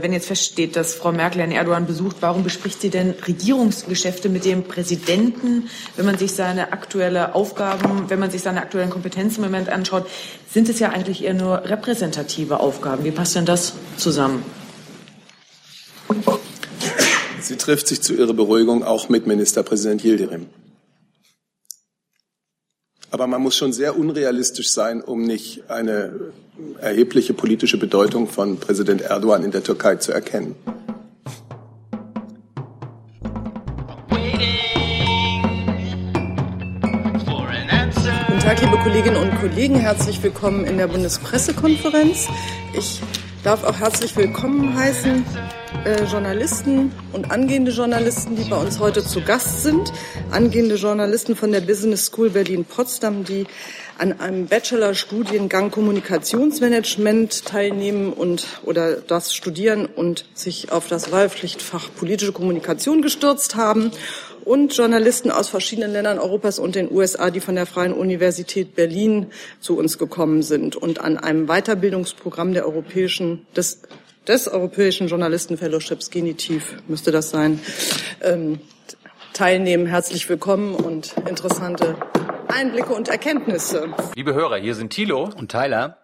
Wenn jetzt feststeht, dass Frau Merkel Herrn Erdogan besucht, warum bespricht sie denn Regierungsgeschäfte mit dem Präsidenten? Wenn man sich seine aktuelle Aufgaben, wenn man sich seine aktuellen Kompetenzen im Moment anschaut, sind es ja eigentlich eher nur repräsentative Aufgaben. Wie passt denn das zusammen? Sie trifft sich zu ihrer Beruhigung auch mit Ministerpräsident Yildirim. Aber man muss schon sehr unrealistisch sein, um nicht eine erhebliche politische Bedeutung von Präsident Erdogan in der Türkei zu erkennen. Guten Tag, liebe Kolleginnen und Kollegen. Herzlich willkommen in der Bundespressekonferenz. Ich darf auch herzlich willkommen heißen äh, Journalisten und angehende Journalisten, die bei uns heute zu Gast sind. Angehende Journalisten von der Business School Berlin-Potsdam, die an einem Bachelorstudiengang Kommunikationsmanagement teilnehmen und oder das studieren und sich auf das Wahlpflichtfach politische Kommunikation gestürzt haben und Journalisten aus verschiedenen Ländern Europas und den USA, die von der Freien Universität Berlin zu uns gekommen sind und an einem Weiterbildungsprogramm der europäischen des des Europäischen Journalistenfellowships Genitiv müsste das sein, ähm, teilnehmen. Herzlich willkommen und interessante Einblicke und Erkenntnisse. Liebe Hörer, hier sind Thilo und Tyler.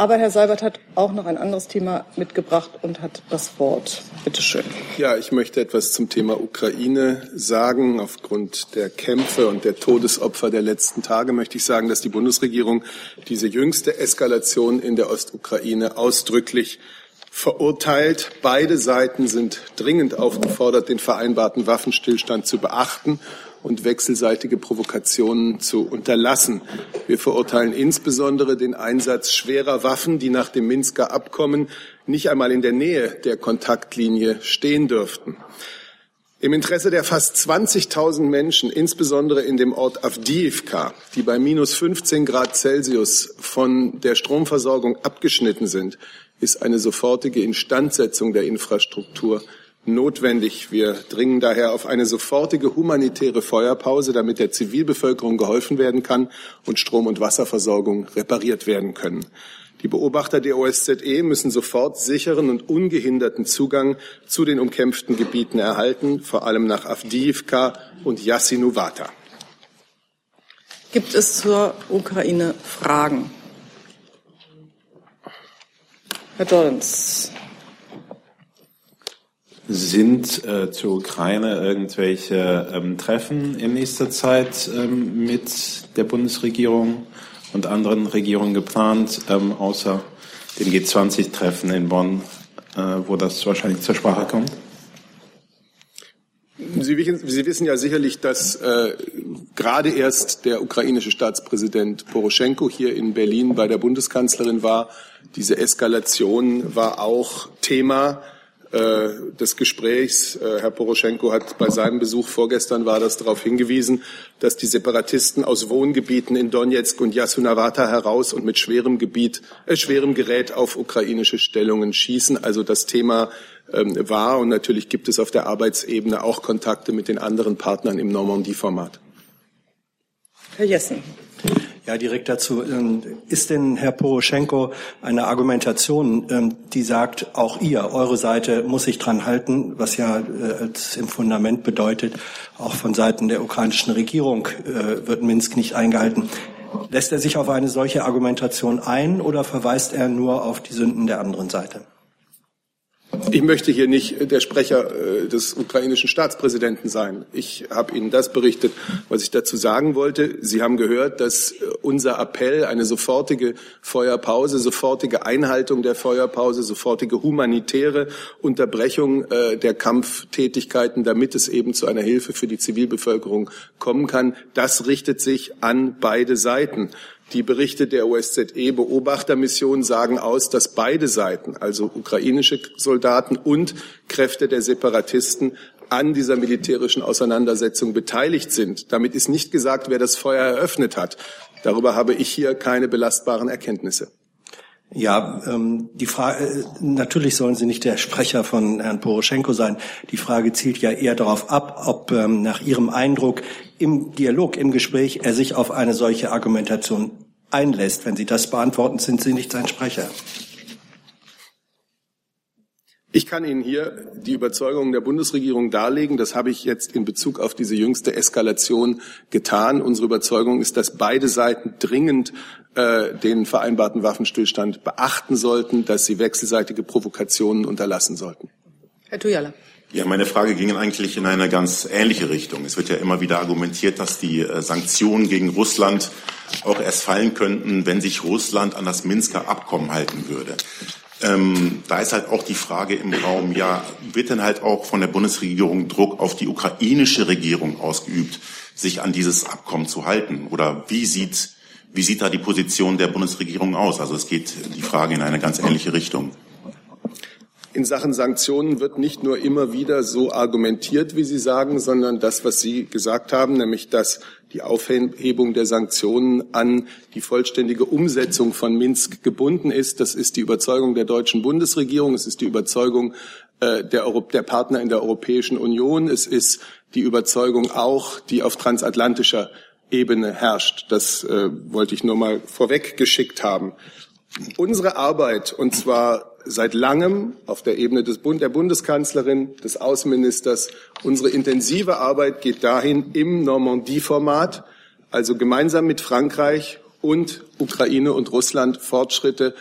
Aber Herr Seibert hat auch noch ein anderes Thema mitgebracht und hat das Wort. Bitte schön. Ja, ich möchte etwas zum Thema Ukraine sagen. Aufgrund der Kämpfe und der Todesopfer der letzten Tage möchte ich sagen, dass die Bundesregierung diese jüngste Eskalation in der Ostukraine ausdrücklich verurteilt. Beide Seiten sind dringend aufgefordert, den vereinbarten Waffenstillstand zu beachten und wechselseitige Provokationen zu unterlassen. Wir verurteilen insbesondere den Einsatz schwerer Waffen, die nach dem Minsker Abkommen nicht einmal in der Nähe der Kontaktlinie stehen dürften. Im Interesse der fast 20.000 Menschen, insbesondere in dem Ort Avdiivka, die bei minus 15 Grad Celsius von der Stromversorgung abgeschnitten sind, ist eine sofortige Instandsetzung der Infrastruktur notwendig. Wir dringen daher auf eine sofortige humanitäre Feuerpause, damit der Zivilbevölkerung geholfen werden kann und Strom- und Wasserversorgung repariert werden können. Die Beobachter der OSZE müssen sofort sicheren und ungehinderten Zugang zu den umkämpften Gebieten erhalten, vor allem nach Avdiivka und Yasinuvata. Gibt es zur Ukraine Fragen? Herr Dorens. Sind äh, zur Ukraine irgendwelche ähm, Treffen in nächster Zeit ähm, mit der Bundesregierung und anderen Regierungen geplant, ähm, außer dem G20-Treffen in Bonn, äh, wo das wahrscheinlich zur Sprache kommt? Sie, Sie wissen ja sicherlich, dass äh, gerade erst der ukrainische Staatspräsident Poroschenko hier in Berlin bei der Bundeskanzlerin war. Diese Eskalation war auch Thema des Gesprächs. Äh, Herr Poroschenko hat bei seinem Besuch vorgestern war das darauf hingewiesen, dass die Separatisten aus Wohngebieten in Donetsk und Yasunavata heraus und mit schwerem Gebiet, äh, schwerem Gerät auf ukrainische Stellungen schießen. Also das Thema ähm, war und natürlich gibt es auf der Arbeitsebene auch Kontakte mit den anderen Partnern im Normandie-Format. Herr Jessen. Ja, direkt dazu. Ähm, ist denn Herr Poroschenko eine Argumentation, ähm, die sagt, auch ihr, eure Seite muss sich dran halten, was ja äh, als im Fundament bedeutet, auch von Seiten der ukrainischen Regierung äh, wird Minsk nicht eingehalten. Lässt er sich auf eine solche Argumentation ein oder verweist er nur auf die Sünden der anderen Seite? Ich möchte hier nicht der Sprecher äh, des ukrainischen Staatspräsidenten sein. Ich habe Ihnen das berichtet, was ich dazu sagen wollte. Sie haben gehört, dass äh, unser Appell, eine sofortige Feuerpause, sofortige Einhaltung der Feuerpause, sofortige humanitäre Unterbrechung äh, der Kampftätigkeiten, damit es eben zu einer Hilfe für die Zivilbevölkerung kommen kann, das richtet sich an beide Seiten. Die Berichte der OSZE-Beobachtermission sagen aus, dass beide Seiten, also ukrainische Soldaten und Kräfte der Separatisten, an dieser militärischen Auseinandersetzung beteiligt sind. Damit ist nicht gesagt, wer das Feuer eröffnet hat. Darüber habe ich hier keine belastbaren Erkenntnisse. Ja, ähm, die Frage, äh, natürlich sollen Sie nicht der Sprecher von Herrn Poroschenko sein. Die Frage zielt ja eher darauf ab, ob ähm, nach Ihrem Eindruck im Dialog, im Gespräch er sich auf eine solche Argumentation einlässt. Wenn Sie das beantworten, sind Sie nicht sein Sprecher. Ich kann Ihnen hier die Überzeugung der Bundesregierung darlegen. Das habe ich jetzt in Bezug auf diese jüngste Eskalation getan. Unsere Überzeugung ist, dass beide Seiten dringend äh, den vereinbarten Waffenstillstand beachten sollten, dass sie wechselseitige Provokationen unterlassen sollten. Herr Tujala. Ja, meine Frage ging eigentlich in eine ganz ähnliche Richtung. Es wird ja immer wieder argumentiert, dass die äh, Sanktionen gegen Russland auch erst fallen könnten, wenn sich Russland an das Minsker Abkommen halten würde. Ähm, da ist halt auch die Frage im Raum, ja, wird denn halt auch von der Bundesregierung Druck auf die ukrainische Regierung ausgeübt, sich an dieses Abkommen zu halten? Oder wie sieht, wie sieht da die Position der Bundesregierung aus? Also es geht die Frage in eine ganz ähnliche Richtung. In Sachen Sanktionen wird nicht nur immer wieder so argumentiert, wie Sie sagen, sondern das, was Sie gesagt haben, nämlich dass die Aufhebung der Sanktionen an die vollständige Umsetzung von Minsk gebunden ist. Das ist die Überzeugung der deutschen Bundesregierung. Es ist die Überzeugung äh, der, der Partner in der Europäischen Union. Es ist die Überzeugung auch, die auf transatlantischer Ebene herrscht. Das äh, wollte ich nur mal vorweg geschickt haben. Unsere Arbeit, und zwar seit langem auf der Ebene des Bund, der Bundeskanzlerin, des Außenministers. Unsere intensive Arbeit geht dahin, im Normandie-Format, also gemeinsam mit Frankreich und Ukraine und Russland Fortschritte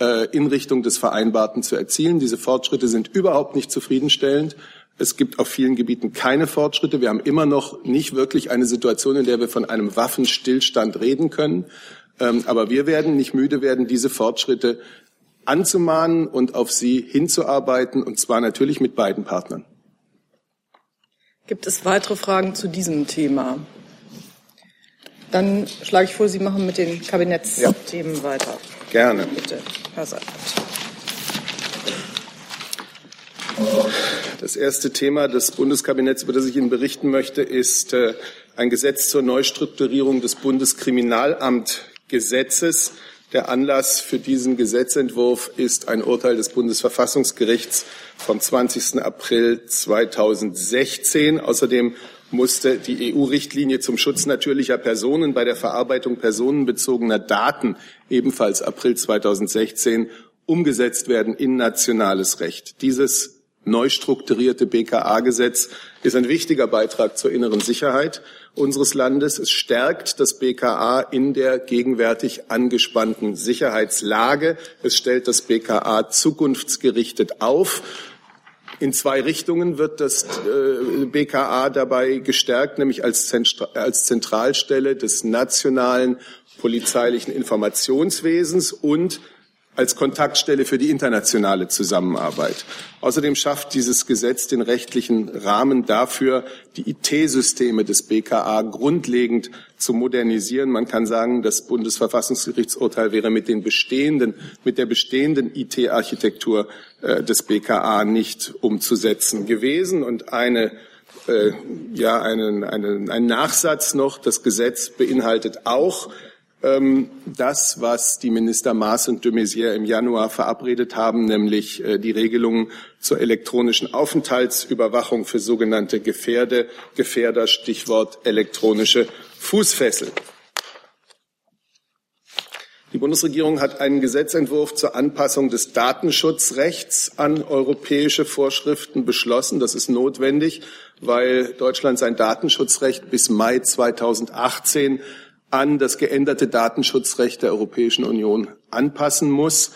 äh, in Richtung des Vereinbarten zu erzielen. Diese Fortschritte sind überhaupt nicht zufriedenstellend. Es gibt auf vielen Gebieten keine Fortschritte. Wir haben immer noch nicht wirklich eine Situation, in der wir von einem Waffenstillstand reden können. Ähm, aber wir werden nicht müde werden, diese Fortschritte anzumahnen und auf sie hinzuarbeiten, und zwar natürlich mit beiden Partnern. Gibt es weitere Fragen zu diesem Thema? Dann schlage ich vor, Sie machen mit den Kabinettsthemen ja. weiter. Gerne. Bitte, Herr Seifert. Das erste Thema des Bundeskabinetts, über das ich Ihnen berichten möchte, ist äh, ein Gesetz zur Neustrukturierung des Bundeskriminalamtgesetzes. Der Anlass für diesen Gesetzentwurf ist ein Urteil des Bundesverfassungsgerichts vom 20. April 2016. Außerdem musste die EU-Richtlinie zum Schutz natürlicher Personen bei der Verarbeitung personenbezogener Daten ebenfalls April 2016 umgesetzt werden in nationales Recht. Dieses neu strukturierte BKA-Gesetz ist ein wichtiger Beitrag zur inneren Sicherheit unseres Landes. Es stärkt das BKA in der gegenwärtig angespannten Sicherheitslage. Es stellt das BKA zukunftsgerichtet auf. In zwei Richtungen wird das äh, BKA dabei gestärkt, nämlich als, als Zentralstelle des nationalen polizeilichen Informationswesens und als Kontaktstelle für die internationale Zusammenarbeit. Außerdem schafft dieses Gesetz den rechtlichen Rahmen dafür, die IT-Systeme des BKA grundlegend zu modernisieren. Man kann sagen, das Bundesverfassungsgerichtsurteil wäre mit den bestehenden, mit der bestehenden IT-Architektur äh, des BKA nicht umzusetzen gewesen. Und eine äh, ja, einen, einen, ein Nachsatz noch. Das Gesetz beinhaltet auch das, was die Minister Maas und de Maizière im Januar verabredet haben, nämlich äh, die Regelungen zur elektronischen Aufenthaltsüberwachung für sogenannte Gefährde, Gefährder, Stichwort elektronische Fußfessel. Die Bundesregierung hat einen Gesetzentwurf zur Anpassung des Datenschutzrechts an europäische Vorschriften beschlossen. Das ist notwendig, weil Deutschland sein Datenschutzrecht bis Mai 2018 an das geänderte Datenschutzrecht der Europäischen Union anpassen muss.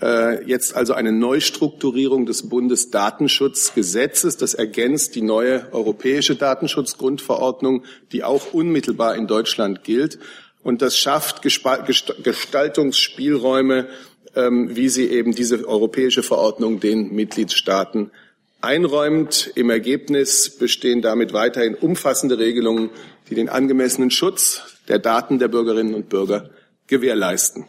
Äh, jetzt also eine Neustrukturierung des Bundesdatenschutzgesetzes. Das ergänzt die neue europäische Datenschutzgrundverordnung, die auch unmittelbar in Deutschland gilt. Und das schafft Gestaltungsspielräume, ähm, wie sie eben diese europäische Verordnung den Mitgliedstaaten einräumt. Im Ergebnis bestehen damit weiterhin umfassende Regelungen, die den angemessenen Schutz der Daten der Bürgerinnen und Bürger gewährleisten.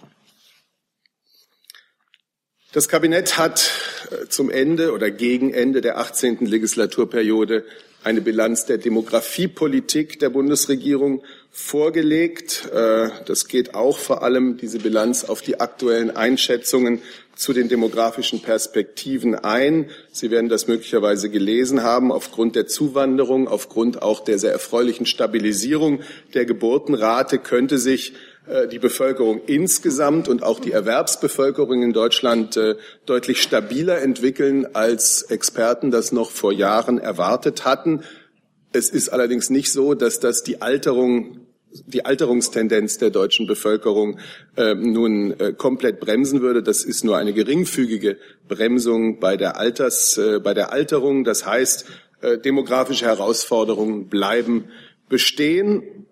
Das Kabinett hat äh, zum Ende oder gegen Ende der 18. Legislaturperiode eine Bilanz der Demografiepolitik der Bundesregierung vorgelegt. Äh, das geht auch vor allem diese Bilanz auf die aktuellen Einschätzungen zu den demografischen Perspektiven ein. Sie werden das möglicherweise gelesen haben. Aufgrund der Zuwanderung, aufgrund auch der sehr erfreulichen Stabilisierung der Geburtenrate könnte sich die Bevölkerung insgesamt und auch die Erwerbsbevölkerung in Deutschland äh, deutlich stabiler entwickeln, als Experten das noch vor Jahren erwartet hatten. Es ist allerdings nicht so, dass das die Alterung die Alterungstendenz der deutschen Bevölkerung äh, nun äh, komplett bremsen würde. Das ist nur eine geringfügige Bremsung bei der Alters, äh, bei der Alterung. Das heißt, äh, demografische Herausforderungen bleiben bestehen.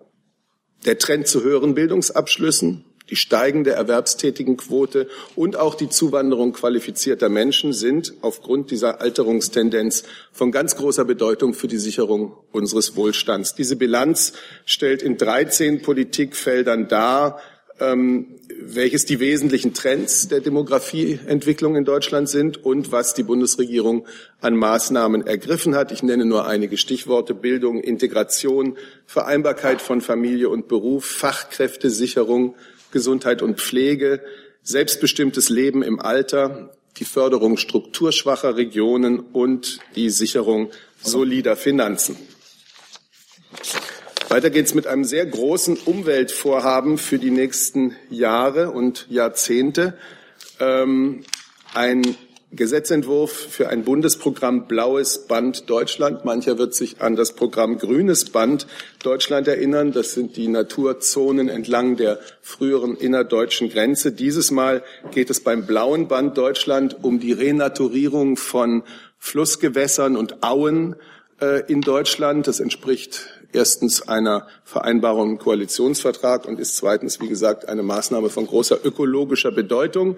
Der Trend zu höheren Bildungsabschlüssen, die steigende Erwerbstätigenquote und auch die Zuwanderung qualifizierter Menschen sind aufgrund dieser Alterungstendenz von ganz großer Bedeutung für die Sicherung unseres Wohlstands. Diese Bilanz stellt in 13 Politikfeldern dar, ähm, welches die wesentlichen Trends der Demografieentwicklung in Deutschland sind und was die Bundesregierung an Maßnahmen ergriffen hat. Ich nenne nur einige Stichworte Bildung, Integration, Vereinbarkeit von Familie und Beruf, Fachkräftesicherung, Gesundheit und Pflege, selbstbestimmtes Leben im Alter, die Förderung strukturschwacher Regionen und die Sicherung solider Finanzen. Weiter geht's mit einem sehr großen Umweltvorhaben für die nächsten Jahre und Jahrzehnte. Ähm, ein Gesetzentwurf für ein Bundesprogramm Blaues Band Deutschland. Mancher wird sich an das Programm Grünes Band Deutschland erinnern. Das sind die Naturzonen entlang der früheren innerdeutschen Grenze. Dieses Mal geht es beim Blauen Band Deutschland um die Renaturierung von Flussgewässern und Auen äh, in Deutschland. Das entspricht erstens einer Vereinbarung im Koalitionsvertrag und ist zweitens, wie gesagt, eine Maßnahme von großer ökologischer Bedeutung.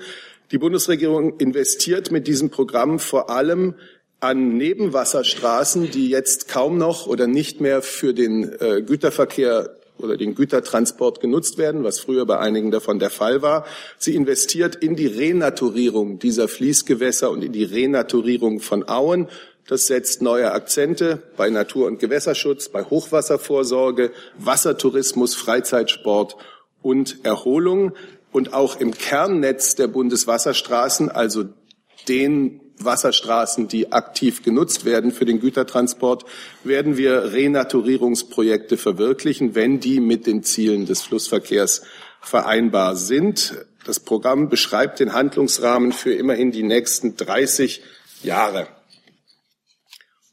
Die Bundesregierung investiert mit diesem Programm vor allem an Nebenwasserstraßen, die jetzt kaum noch oder nicht mehr für den äh, Güterverkehr oder den Gütertransport genutzt werden, was früher bei einigen davon der Fall war. Sie investiert in die Renaturierung dieser Fließgewässer und in die Renaturierung von Auen. Das setzt neue Akzente bei Natur- und Gewässerschutz, bei Hochwasservorsorge, Wassertourismus, Freizeitsport und Erholung und auch im Kernnetz der Bundeswasserstraßen, also den Wasserstraßen, die aktiv genutzt werden für den Gütertransport, werden wir Renaturierungsprojekte verwirklichen, wenn die mit den Zielen des Flussverkehrs vereinbar sind. Das Programm beschreibt den Handlungsrahmen für immerhin die nächsten 30 Jahre.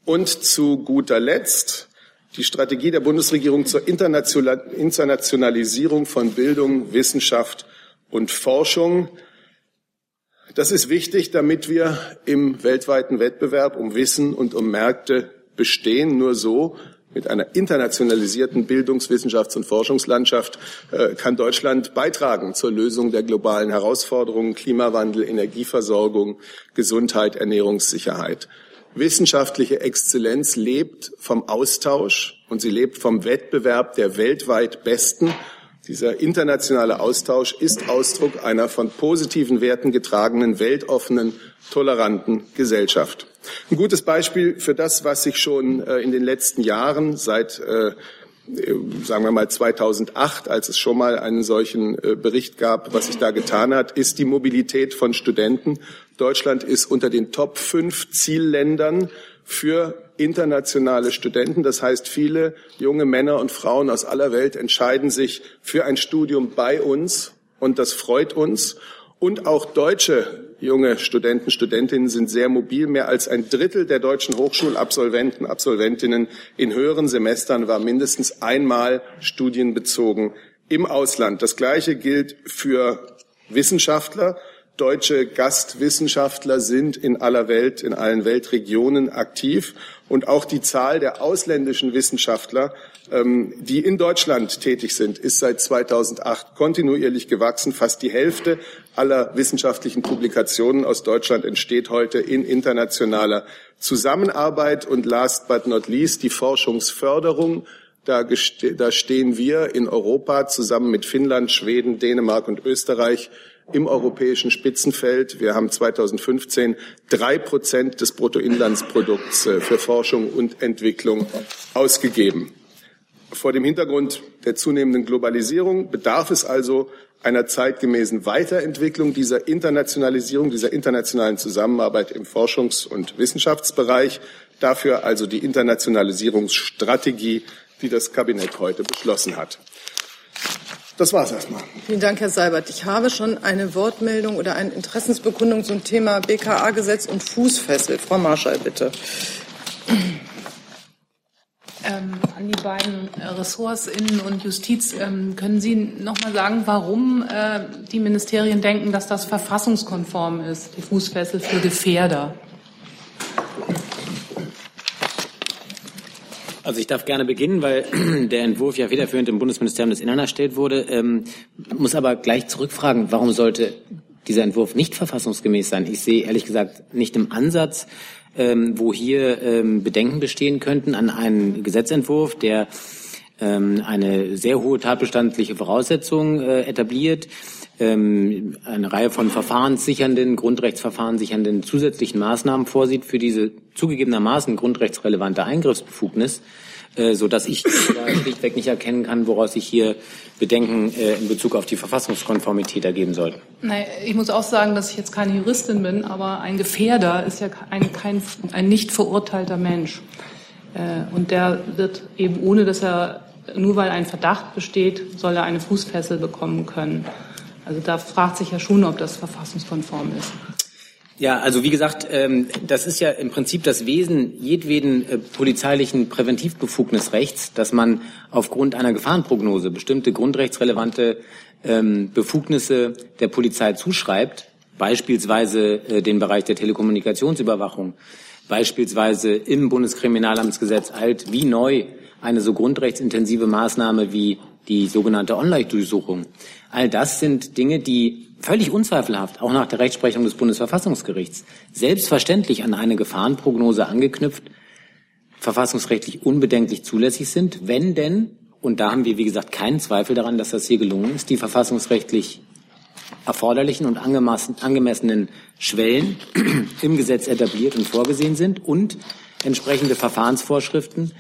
Und zu guter Letzt die Strategie der Bundesregierung zur Internationalisierung von Bildung, Wissenschaft und Forschung. Das ist wichtig, damit wir im weltweiten Wettbewerb um Wissen und um Märkte bestehen. Nur so mit einer internationalisierten Bildungs-, Wissenschafts- und Forschungslandschaft äh, kann Deutschland beitragen zur Lösung der globalen Herausforderungen Klimawandel, Energieversorgung, Gesundheit, Ernährungssicherheit. Wissenschaftliche Exzellenz lebt vom Austausch und sie lebt vom Wettbewerb der weltweit Besten dieser internationale Austausch ist Ausdruck einer von positiven Werten getragenen, weltoffenen, toleranten Gesellschaft. Ein gutes Beispiel für das, was sich schon äh, in den letzten Jahren seit äh, sagen wir mal 2008, als es schon mal einen solchen äh, Bericht gab, was sich da getan hat, ist die Mobilität von Studenten. Deutschland ist unter den Top 5 Zielländern für internationale Studenten. Das heißt, viele junge Männer und Frauen aus aller Welt entscheiden sich für ein Studium bei uns und das freut uns. Und auch deutsche junge Studenten, Studentinnen sind sehr mobil. Mehr als ein Drittel der deutschen Hochschulabsolventen, Absolventinnen in höheren Semestern war mindestens einmal studienbezogen im Ausland. Das Gleiche gilt für Wissenschaftler. Deutsche Gastwissenschaftler sind in aller Welt, in allen Weltregionen aktiv. Und auch die Zahl der ausländischen Wissenschaftler, die in Deutschland tätig sind, ist seit 2008 kontinuierlich gewachsen. Fast die Hälfte aller wissenschaftlichen Publikationen aus Deutschland entsteht heute in internationaler Zusammenarbeit. Und last but not least die Forschungsförderung. Da, da stehen wir in Europa zusammen mit Finnland, Schweden, Dänemark und Österreich im europäischen Spitzenfeld. Wir haben 2015 drei Prozent des Bruttoinlandsprodukts äh, für Forschung und Entwicklung ausgegeben. Vor dem Hintergrund der zunehmenden Globalisierung bedarf es also einer zeitgemäßen Weiterentwicklung dieser Internationalisierung, dieser internationalen Zusammenarbeit im Forschungs- und Wissenschaftsbereich. Dafür also die Internationalisierungsstrategie, die das Kabinett heute beschlossen hat. Das war es erstmal. Vielen Dank, Herr Seibert. Ich habe schon eine Wortmeldung oder eine Interessensbekundung zum Thema BKA-Gesetz und Fußfessel. Frau Marschall, bitte. Ähm, an die beiden Ressorts Innen und Justiz. Ähm, können Sie noch mal sagen, warum äh, die Ministerien denken, dass das verfassungskonform ist, die Fußfessel für Gefährder? Also ich darf gerne beginnen, weil der Entwurf ja federführend im Bundesministerium des Innern erstellt wurde. Ähm, muss aber gleich zurückfragen, warum sollte dieser Entwurf nicht verfassungsgemäß sein? Ich sehe ehrlich gesagt nicht im Ansatz, ähm, wo hier ähm, Bedenken bestehen könnten an einen Gesetzentwurf, der ähm, eine sehr hohe tatbestandliche Voraussetzung äh, etabliert, ähm, eine Reihe von verfahrenssichernden, Grundrechtsverfahren sichernden zusätzlichen Maßnahmen vorsieht für diese zugegebenermaßen grundrechtsrelevante Eingriffsbefugnis, äh, so ich da schlichtweg nicht erkennen kann, woraus sich hier Bedenken äh, in Bezug auf die Verfassungskonformität ergeben sollten. Nein, ich muss auch sagen, dass ich jetzt keine Juristin bin, aber ein Gefährder ist ja ein, kein, ein nicht verurteilter Mensch. Äh, und der wird eben ohne, dass er nur weil ein Verdacht besteht, soll er eine Fußfessel bekommen können. Also da fragt sich ja schon, ob das verfassungskonform ist. Ja, also wie gesagt, ähm, das ist ja im Prinzip das Wesen jedweden äh, polizeilichen Präventivbefugnisrechts, dass man aufgrund einer Gefahrenprognose bestimmte grundrechtsrelevante ähm, Befugnisse der Polizei zuschreibt, beispielsweise äh, den Bereich der Telekommunikationsüberwachung, beispielsweise im Bundeskriminalamtsgesetz alt wie neu eine so grundrechtsintensive Maßnahme wie die sogenannte Online-Durchsuchung. All das sind Dinge, die völlig unzweifelhaft, auch nach der Rechtsprechung des Bundesverfassungsgerichts, selbstverständlich an eine Gefahrenprognose angeknüpft, verfassungsrechtlich unbedenklich zulässig sind, wenn denn, und da haben wir, wie gesagt, keinen Zweifel daran, dass das hier gelungen ist, die verfassungsrechtlich erforderlichen und angemessenen Schwellen im Gesetz etabliert und vorgesehen sind und entsprechende Verfahrensvorschriften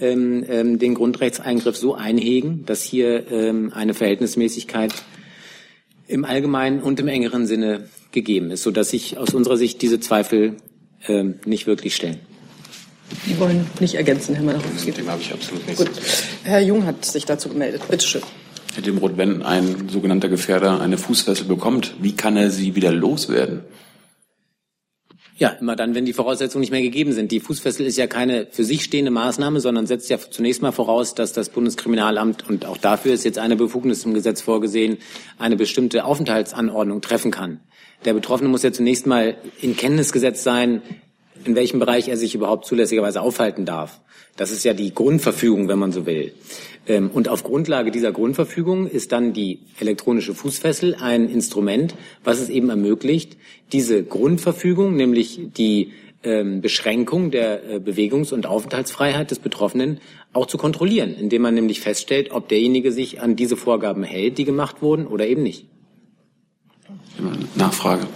ähm, ähm, den Grundrechtseingriff so einhegen, dass hier ähm, eine Verhältnismäßigkeit im allgemeinen und im engeren Sinne gegeben ist, sodass sich aus unserer Sicht diese Zweifel ähm, nicht wirklich stellen. Die wollen nicht ergänzen, Herr Malachowski. Dem habe ich absolut nichts. Gut. Herr Jung hat sich dazu gemeldet. Bitte schön. Herr Demroth, wenn ein sogenannter Gefährder eine Fußfessel bekommt, wie kann er sie wieder loswerden? Ja, immer dann, wenn die Voraussetzungen nicht mehr gegeben sind. Die Fußfessel ist ja keine für sich stehende Maßnahme, sondern setzt ja zunächst mal voraus, dass das Bundeskriminalamt, und auch dafür ist jetzt eine Befugnis im Gesetz vorgesehen, eine bestimmte Aufenthaltsanordnung treffen kann. Der Betroffene muss ja zunächst mal in Kenntnis gesetzt sein, in welchem Bereich er sich überhaupt zulässigerweise aufhalten darf. Das ist ja die Grundverfügung, wenn man so will. Ähm, und auf Grundlage dieser Grundverfügung ist dann die elektronische Fußfessel ein Instrument, was es eben ermöglicht, diese Grundverfügung, nämlich die ähm, Beschränkung der äh, Bewegungs- und Aufenthaltsfreiheit des Betroffenen auch zu kontrollieren, indem man nämlich feststellt, ob derjenige sich an diese Vorgaben hält, die gemacht wurden, oder eben nicht. Nachfrage.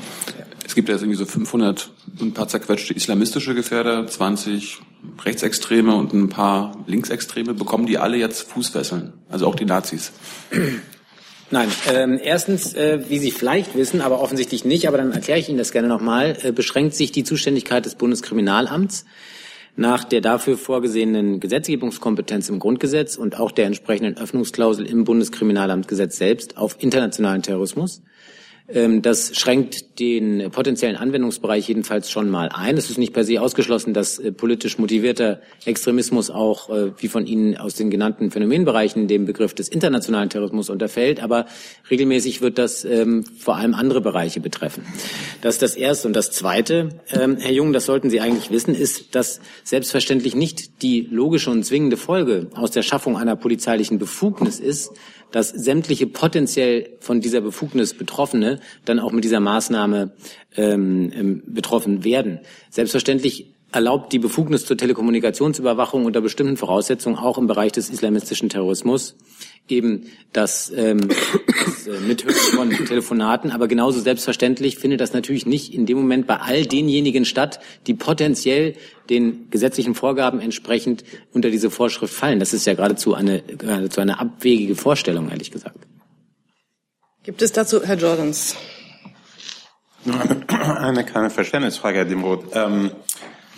Es gibt ja irgendwie so 500 ein paar zerquetschte islamistische Gefährder, 20 Rechtsextreme und ein paar Linksextreme. Bekommen die alle jetzt Fußfesseln? Also auch die Nazis? Nein, ähm, erstens, äh, wie Sie vielleicht wissen, aber offensichtlich nicht, aber dann erkläre ich Ihnen das gerne nochmal, äh, beschränkt sich die Zuständigkeit des Bundeskriminalamts nach der dafür vorgesehenen Gesetzgebungskompetenz im Grundgesetz und auch der entsprechenden Öffnungsklausel im Bundeskriminalamtgesetz selbst auf internationalen Terrorismus. Ähm, das schränkt den potenziellen Anwendungsbereich jedenfalls schon mal ein. Es ist nicht per se ausgeschlossen, dass äh, politisch motivierter Extremismus auch, äh, wie von Ihnen aus den genannten Phänomenbereichen, dem Begriff des internationalen Terrorismus unterfällt. Aber regelmäßig wird das ähm, vor allem andere Bereiche betreffen. Das ist das Erste. Und das Zweite, ähm, Herr Jung, das sollten Sie eigentlich wissen, ist, dass selbstverständlich nicht die logische und zwingende Folge aus der Schaffung einer polizeilichen Befugnis ist, dass sämtliche potenziell von dieser Befugnis Betroffene dann auch mit dieser Maßnahme ähm, ähm, betroffen werden. Selbstverständlich erlaubt die Befugnis zur Telekommunikationsüberwachung unter bestimmten Voraussetzungen auch im Bereich des islamistischen Terrorismus eben das, ähm, das äh, Mithören von Telefonaten. Aber genauso selbstverständlich findet das natürlich nicht in dem Moment bei all denjenigen statt, die potenziell den gesetzlichen Vorgaben entsprechend unter diese Vorschrift fallen. Das ist ja geradezu eine, geradezu eine abwegige Vorstellung, ehrlich gesagt. Gibt es dazu, Herr Jordans? Eine kleine Verständnisfrage, Herr Dimroth. Ähm,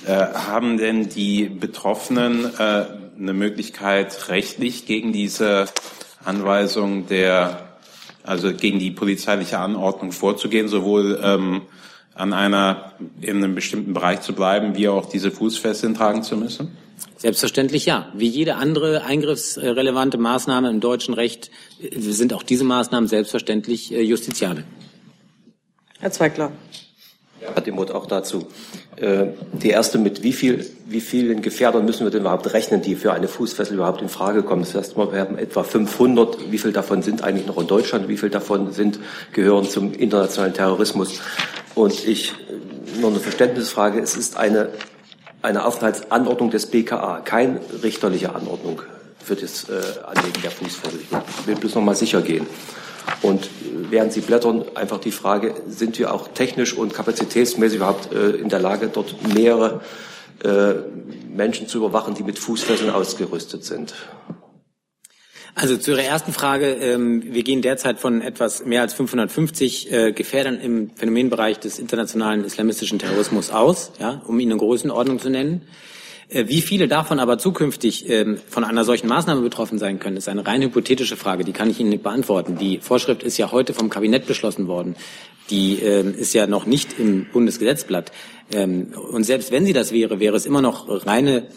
äh, haben denn die Betroffenen äh, eine Möglichkeit, rechtlich gegen diese Anweisung der, also gegen die polizeiliche Anordnung vorzugehen, sowohl ähm, an einer, in einem bestimmten Bereich zu bleiben, wie auch diese Fußfesseln tragen zu müssen? Selbstverständlich ja. Wie jede andere eingriffsrelevante Maßnahme im deutschen Recht äh, sind auch diese Maßnahmen selbstverständlich äh, justiziabel. Herr Zweigler. Hat dem Wort auch dazu. Äh, die erste mit wie viel, wie vielen Gefährdern müssen wir denn überhaupt rechnen, die für eine Fußfessel überhaupt in Frage kommen? Das heißt, wir haben etwa 500. Wie viel davon sind eigentlich noch in Deutschland? Wie viel davon sind, gehören zum internationalen Terrorismus? Und ich, nur eine Verständnisfrage. Es ist eine, eine Aufenthaltsanordnung des BKA, keine richterliche Anordnung für das äh, Anlegen der Fußfessel. Ich will bloß noch mal sicher gehen. Und während Sie blättern, einfach die Frage, sind wir auch technisch und kapazitätsmäßig überhaupt äh, in der Lage, dort mehrere äh, Menschen zu überwachen, die mit Fußfesseln ausgerüstet sind? Also zu Ihrer ersten Frage. Ähm, wir gehen derzeit von etwas mehr als 550 äh, Gefährdern im Phänomenbereich des internationalen islamistischen Terrorismus aus, ja, um Ihnen eine Größenordnung zu nennen. Äh, wie viele davon aber zukünftig ähm, von einer solchen Maßnahme betroffen sein können, ist eine rein hypothetische Frage. Die kann ich Ihnen nicht beantworten. Die Vorschrift ist ja heute vom Kabinett beschlossen worden. Die ähm, ist ja noch nicht im Bundesgesetzblatt. Ähm, und selbst wenn sie das wäre, wäre es immer noch reine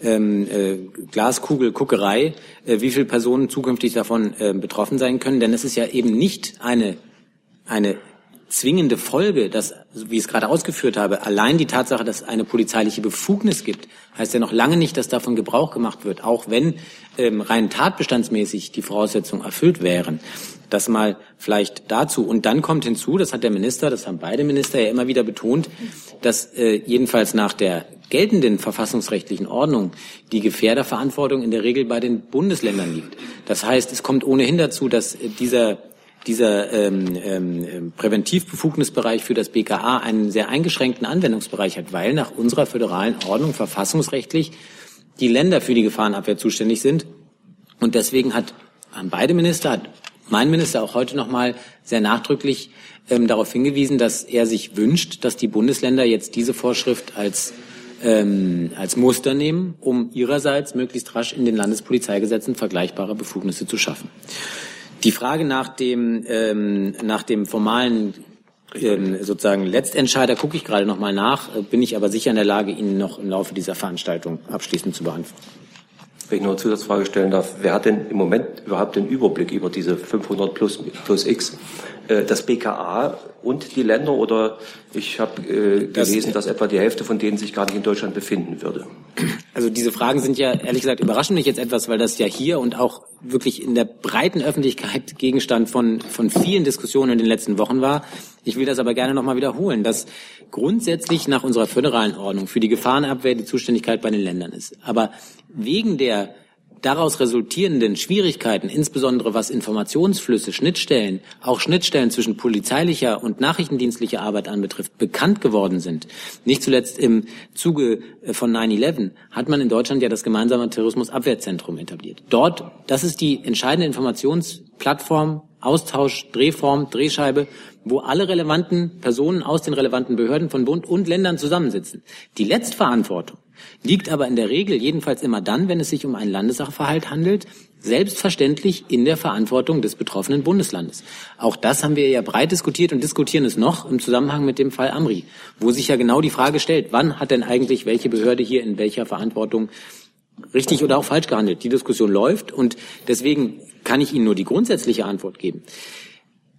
äh, Glaskugelguckerei, äh, wie viele Personen zukünftig davon betroffen sein können. Denn es ist ja eben nicht eine, eine zwingende Folge, dass, wie ich es gerade ausgeführt habe, allein die Tatsache, dass es eine polizeiliche Befugnis gibt, heißt ja noch lange nicht, dass davon Gebrauch gemacht wird, auch wenn ähm, rein tatbestandsmäßig die Voraussetzungen erfüllt wären. Das mal vielleicht dazu. Und dann kommt hinzu, das hat der Minister, das haben beide Minister ja immer wieder betont, dass äh, jedenfalls nach der geltenden verfassungsrechtlichen Ordnung die Gefährderverantwortung in der Regel bei den Bundesländern liegt. Das heißt, es kommt ohnehin dazu, dass äh, dieser dieser ähm, ähm, Präventivbefugnisbereich für das BKA einen sehr eingeschränkten Anwendungsbereich hat, weil nach unserer föderalen Ordnung verfassungsrechtlich die Länder für die Gefahrenabwehr zuständig sind. Und deswegen hat, haben beide Minister, hat mein Minister auch heute noch mal sehr nachdrücklich ähm, darauf hingewiesen, dass er sich wünscht, dass die Bundesländer jetzt diese Vorschrift als ähm, als Muster nehmen, um ihrerseits möglichst rasch in den Landespolizeigesetzen vergleichbare Befugnisse zu schaffen. Die Frage nach dem, ähm, nach dem formalen ähm, sozusagen Letztentscheider gucke ich gerade noch mal nach, äh, bin ich aber sicher in der Lage, Ihnen noch im Laufe dieser Veranstaltung abschließend zu beantworten. Wenn ich noch eine Zusatzfrage stellen darf, wer hat denn im Moment überhaupt den Überblick über diese 500 plus, plus X? Äh, das BKA und die Länder oder ich habe äh, gelesen, dass etwa die Hälfte von denen sich gar nicht in Deutschland befinden würde. Also diese Fragen sind ja ehrlich gesagt überraschen mich jetzt etwas, weil das ja hier und auch wirklich in der breiten Öffentlichkeit Gegenstand von, von vielen Diskussionen in den letzten Wochen war. Ich will das aber gerne nochmal wiederholen, dass grundsätzlich nach unserer föderalen Ordnung für die Gefahrenabwehr die Zuständigkeit bei den Ländern ist. Aber wegen der daraus resultierenden Schwierigkeiten, insbesondere was Informationsflüsse, Schnittstellen, auch Schnittstellen zwischen polizeilicher und nachrichtendienstlicher Arbeit anbetrifft, bekannt geworden sind. Nicht zuletzt im Zuge äh, von 9-11 hat man in Deutschland ja das gemeinsame Terrorismusabwehrzentrum etabliert. Dort, das ist die entscheidende Informationsplattform, Austausch, Drehform, Drehscheibe, wo alle relevanten Personen aus den relevanten Behörden von Bund und Ländern zusammensitzen. Die Letztverantwortung liegt aber in der Regel jedenfalls immer dann, wenn es sich um einen Landessachverhalt handelt, selbstverständlich in der Verantwortung des betroffenen Bundeslandes. Auch das haben wir ja breit diskutiert und diskutieren es noch im Zusammenhang mit dem Fall Amri, wo sich ja genau die Frage stellt, wann hat denn eigentlich welche Behörde hier in welcher Verantwortung richtig oder auch falsch gehandelt. Die Diskussion läuft und deswegen kann ich Ihnen nur die grundsätzliche Antwort geben.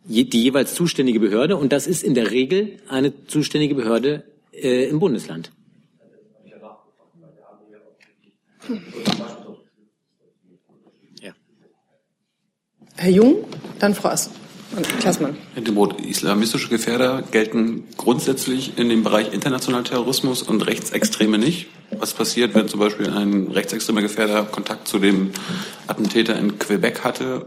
Die jeweils zuständige Behörde, und das ist in der Regel eine zuständige Behörde äh, im Bundesland. Ja. Herr Jung, dann Frau Ass. Klassmann. Herr Demot, islamistische Gefährder gelten grundsätzlich in dem Bereich internationaler Terrorismus und Rechtsextreme nicht. was passiert, wenn zum Beispiel ein rechtsextremer Gefährder Kontakt zu dem Attentäter in Quebec hatte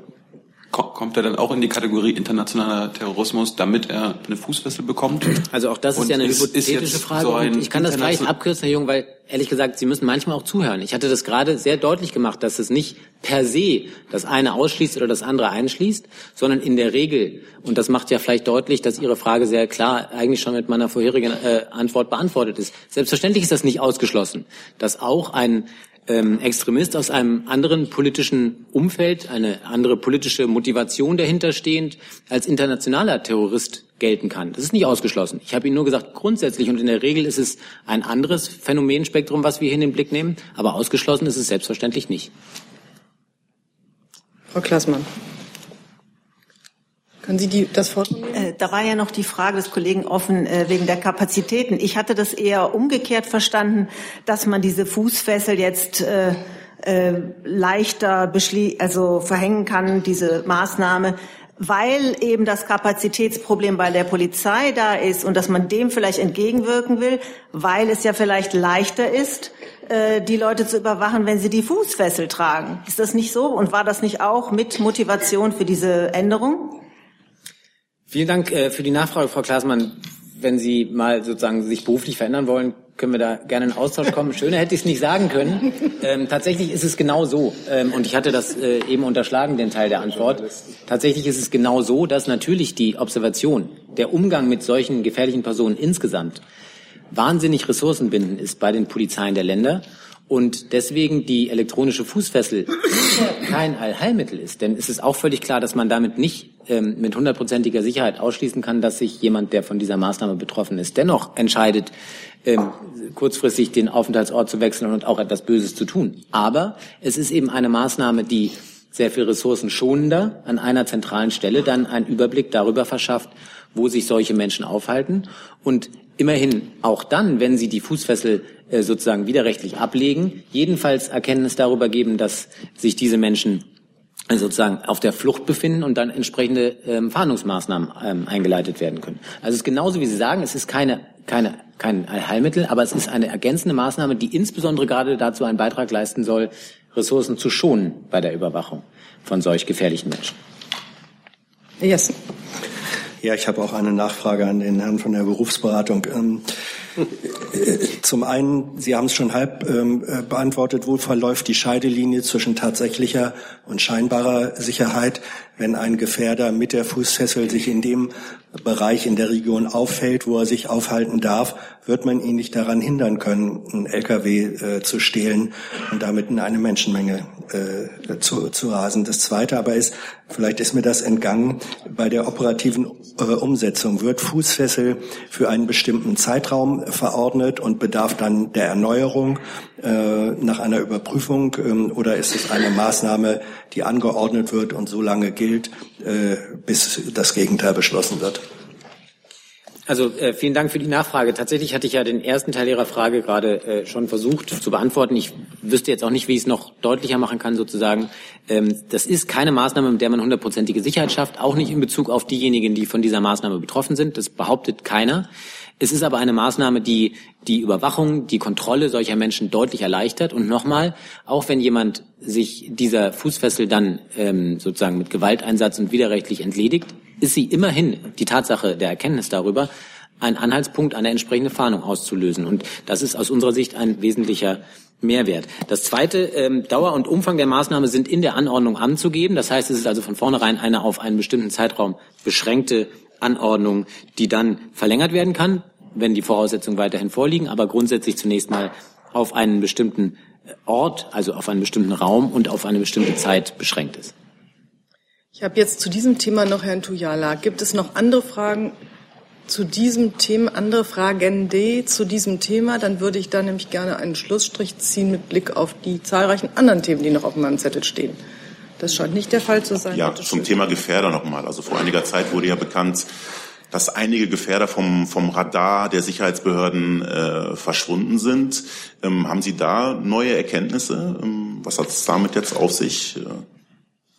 kommt er dann auch in die Kategorie internationaler Terrorismus, damit er eine Fußfessel bekommt? Also auch das ist ja eine ist, hypothetische ist Frage. So und ich kann das gleich abkürzen, Herr Jung, weil ehrlich gesagt, Sie müssen manchmal auch zuhören. Ich hatte das gerade sehr deutlich gemacht, dass es nicht per se das eine ausschließt oder das andere einschließt, sondern in der Regel, und das macht ja vielleicht deutlich, dass Ihre Frage sehr klar eigentlich schon mit meiner vorherigen äh, Antwort beantwortet ist. Selbstverständlich ist das nicht ausgeschlossen, dass auch ein ähm, Extremist aus einem anderen politischen Umfeld, eine andere politische Motivation dahinterstehend, als internationaler Terrorist gelten kann. Das ist nicht ausgeschlossen. Ich habe Ihnen nur gesagt, grundsätzlich und in der Regel ist es ein anderes Phänomenspektrum, was wir hier in den Blick nehmen, aber ausgeschlossen ist es selbstverständlich nicht. Frau Klaßmann. Können Sie die, das vornehmen? Äh, da war ja noch die Frage des Kollegen offen äh, wegen der Kapazitäten. Ich hatte das eher umgekehrt verstanden, dass man diese Fußfessel jetzt äh, äh, leichter also verhängen kann, diese Maßnahme, weil eben das Kapazitätsproblem bei der Polizei da ist und dass man dem vielleicht entgegenwirken will, weil es ja vielleicht leichter ist, äh, die Leute zu überwachen, wenn sie die Fußfessel tragen. Ist das nicht so? Und war das nicht auch mit Motivation für diese Änderung? Vielen Dank äh, für die Nachfrage, Frau Klaasmann. Wenn Sie mal sozusagen sich beruflich verändern wollen, können wir da gerne in Austausch kommen. Schöner hätte ich es nicht sagen können. Ähm, tatsächlich ist es genau so. Ähm, und ich hatte das äh, eben unterschlagen, den Teil der Antwort. Tatsächlich ist es genau so, dass natürlich die Observation, der Umgang mit solchen gefährlichen Personen insgesamt wahnsinnig ressourcenbindend ist bei den Polizeien der Länder und deswegen die elektronische Fußfessel kein Allheilmittel ist. Denn es ist auch völlig klar, dass man damit nicht ähm, mit hundertprozentiger Sicherheit ausschließen kann, dass sich jemand, der von dieser Maßnahme betroffen ist, dennoch entscheidet, ähm, kurzfristig den Aufenthaltsort zu wechseln und auch etwas Böses zu tun. Aber es ist eben eine Maßnahme, die sehr viel ressourcenschonender an einer zentralen Stelle dann einen Überblick darüber verschafft, wo sich solche Menschen aufhalten und immerhin auch dann, wenn sie die Fußfessel äh, sozusagen widerrechtlich ablegen, jedenfalls Erkenntnis darüber geben, dass sich diese Menschen äh, sozusagen auf der Flucht befinden und dann entsprechende ähm, Fahndungsmaßnahmen ähm, eingeleitet werden können. Also es ist genauso wie Sie sagen, es ist keine, keine, kein Heilmittel, aber es ist eine ergänzende Maßnahme, die insbesondere gerade dazu einen Beitrag leisten soll, Ressourcen zu schonen bei der Überwachung von solch gefährlichen Menschen. Yes. Ja, ich habe auch eine Nachfrage an den Herrn von der Berufsberatung. Zum einen, Sie haben es schon halb ähm, äh, beantwortet, wo verläuft die Scheidelinie zwischen tatsächlicher und scheinbarer Sicherheit, wenn ein Gefährder mit der Fußfessel sich in dem Bereich in der Region auffällt, wo er sich aufhalten darf, wird man ihn nicht daran hindern können, einen LKW äh, zu stehlen und damit in eine Menschenmenge äh, zu, zu rasen. Das Zweite aber ist, vielleicht ist mir das entgangen, bei der operativen äh, Umsetzung wird Fußfessel für einen bestimmten Zeitraum verordnet und bedarf dann der Erneuerung äh, nach einer Überprüfung ähm, oder ist es eine Maßnahme, die angeordnet wird und so lange gilt, äh, bis das Gegenteil beschlossen wird? Also äh, vielen Dank für die Nachfrage. Tatsächlich hatte ich ja den ersten Teil Ihrer Frage gerade äh, schon versucht zu beantworten. Ich wüsste jetzt auch nicht, wie ich es noch deutlicher machen kann, sozusagen. Ähm, das ist keine Maßnahme, mit der man hundertprozentige Sicherheit schafft, auch nicht in Bezug auf diejenigen, die von dieser Maßnahme betroffen sind. Das behauptet keiner. Es ist aber eine Maßnahme, die die Überwachung, die Kontrolle solcher Menschen deutlich erleichtert. Und nochmal, auch wenn jemand sich dieser Fußfessel dann ähm, sozusagen mit Gewalteinsatz und widerrechtlich entledigt, ist sie immerhin die Tatsache der Erkenntnis darüber, ein Anhaltspunkt, eine entsprechende Fahndung auszulösen. Und das ist aus unserer Sicht ein wesentlicher Mehrwert. Das zweite, ähm, Dauer und Umfang der Maßnahme sind in der Anordnung anzugeben. Das heißt, es ist also von vornherein eine auf einen bestimmten Zeitraum beschränkte Anordnung, die dann verlängert werden kann, wenn die Voraussetzungen weiterhin vorliegen, aber grundsätzlich zunächst mal auf einen bestimmten Ort, also auf einen bestimmten Raum und auf eine bestimmte Zeit beschränkt ist. Ich habe jetzt zu diesem Thema noch Herrn Tujala. Gibt es noch andere Fragen zu diesem Thema, andere Fragen D zu diesem Thema? Dann würde ich da nämlich gerne einen Schlussstrich ziehen mit Blick auf die zahlreichen anderen Themen, die noch auf meinem Zettel stehen. Das scheint nicht der Fall zu sein. Ja, zum Thema Gefährder nochmal. Also vor einiger Zeit wurde ja bekannt, dass einige Gefährder vom, vom Radar der Sicherheitsbehörden äh, verschwunden sind. Ähm, haben Sie da neue Erkenntnisse? Ähm, was hat es damit jetzt auf sich? Äh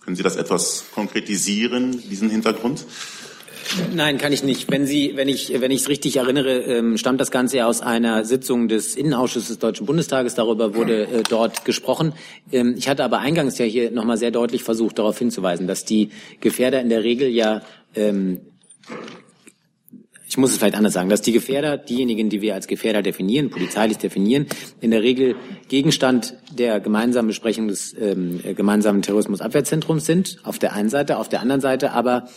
können Sie das etwas konkretisieren, diesen Hintergrund? Nein, kann ich nicht. Wenn Sie, wenn ich, wenn ich es richtig erinnere, ähm, stammt das Ganze ja aus einer Sitzung des Innenausschusses des Deutschen Bundestages. Darüber wurde äh, dort gesprochen. Ähm, ich hatte aber eingangs ja hier nochmal sehr deutlich versucht, darauf hinzuweisen, dass die Gefährder in der Regel ja ähm, ich muss es vielleicht anders sagen, dass die Gefährder, diejenigen, die wir als Gefährder definieren, polizeilich definieren, in der Regel Gegenstand der gemeinsamen Besprechung des ähm, gemeinsamen Terrorismusabwehrzentrums sind, auf der einen Seite, auf der anderen Seite aber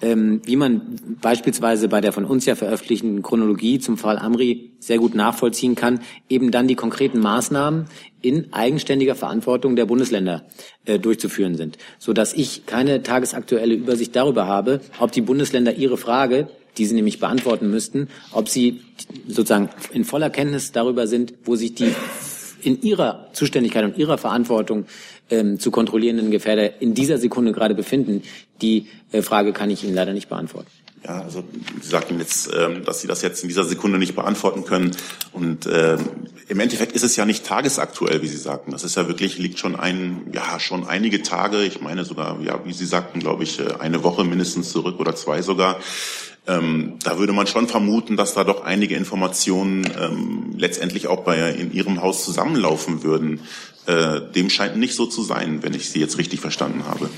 ähm, wie man beispielsweise bei der von uns ja veröffentlichten Chronologie zum Fall Amri sehr gut nachvollziehen kann, eben dann die konkreten Maßnahmen in eigenständiger Verantwortung der Bundesländer äh, durchzuführen sind, so dass ich keine tagesaktuelle Übersicht darüber habe, ob die Bundesländer ihre Frage die sie nämlich beantworten müssten, ob sie sozusagen in voller Kenntnis darüber sind, wo sich die in ihrer Zuständigkeit und ihrer Verantwortung ähm, zu kontrollierenden Gefährder in dieser Sekunde gerade befinden. Die äh, Frage kann ich Ihnen leider nicht beantworten. Ja, also Sie sagten jetzt, ähm, dass Sie das jetzt in dieser Sekunde nicht beantworten können. Und ähm, im Endeffekt ist es ja nicht tagesaktuell, wie Sie sagten. Das ist ja wirklich, liegt schon ein, ja, schon einige Tage, ich meine sogar, ja, wie Sie sagten, glaube ich, äh, eine Woche mindestens zurück oder zwei sogar. Ähm, da würde man schon vermuten, dass da doch einige Informationen ähm, letztendlich auch bei in Ihrem Haus zusammenlaufen würden. Äh, dem scheint nicht so zu sein, wenn ich Sie jetzt richtig verstanden habe.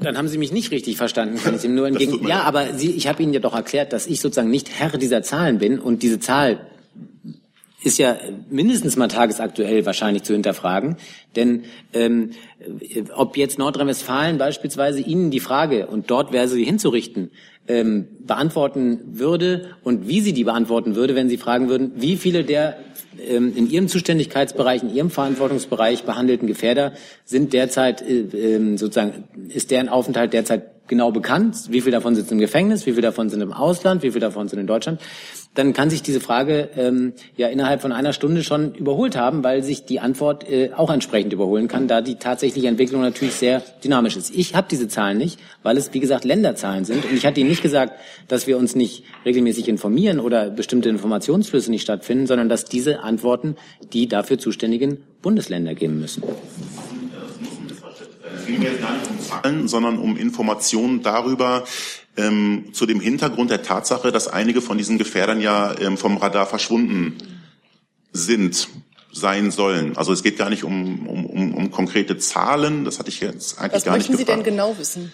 Dann haben Sie mich nicht richtig verstanden, kann ich ihm nur entgegen. Ja, aber Sie, ich habe Ihnen ja doch erklärt, dass ich sozusagen nicht Herr dieser Zahlen bin und diese Zahl ist ja mindestens mal tagesaktuell wahrscheinlich zu hinterfragen. Denn ähm, ob jetzt Nordrhein-Westfalen beispielsweise Ihnen die Frage, und dort wäre sie hinzurichten, ähm, beantworten würde und wie sie die beantworten würde, wenn Sie fragen würden, wie viele der ähm, in Ihrem Zuständigkeitsbereich, in Ihrem Verantwortungsbereich behandelten Gefährder sind derzeit äh, ähm, sozusagen, ist deren Aufenthalt derzeit genau bekannt? Wie viele davon sitzen im Gefängnis? Wie viele davon sind im Ausland? Wie viele davon sind in Deutschland? dann kann sich diese Frage ähm, ja innerhalb von einer Stunde schon überholt haben, weil sich die Antwort äh, auch entsprechend überholen kann, da die tatsächliche Entwicklung natürlich sehr dynamisch ist. Ich habe diese Zahlen nicht, weil es, wie gesagt, Länderzahlen sind. Und ich hatte Ihnen nicht gesagt, dass wir uns nicht regelmäßig informieren oder bestimmte Informationsflüsse nicht stattfinden, sondern dass diese Antworten die dafür zuständigen Bundesländer geben müssen. Es ging jetzt gar nicht um Zahlen, sondern um Informationen darüber, ähm, zu dem Hintergrund der Tatsache, dass einige von diesen Gefährdern ja ähm, vom Radar verschwunden sind, sein sollen. Also es geht gar nicht um, um, um, um konkrete Zahlen, das hatte ich jetzt eigentlich Was gar nicht gefragt. Was möchten Sie denn gefragt. genau wissen?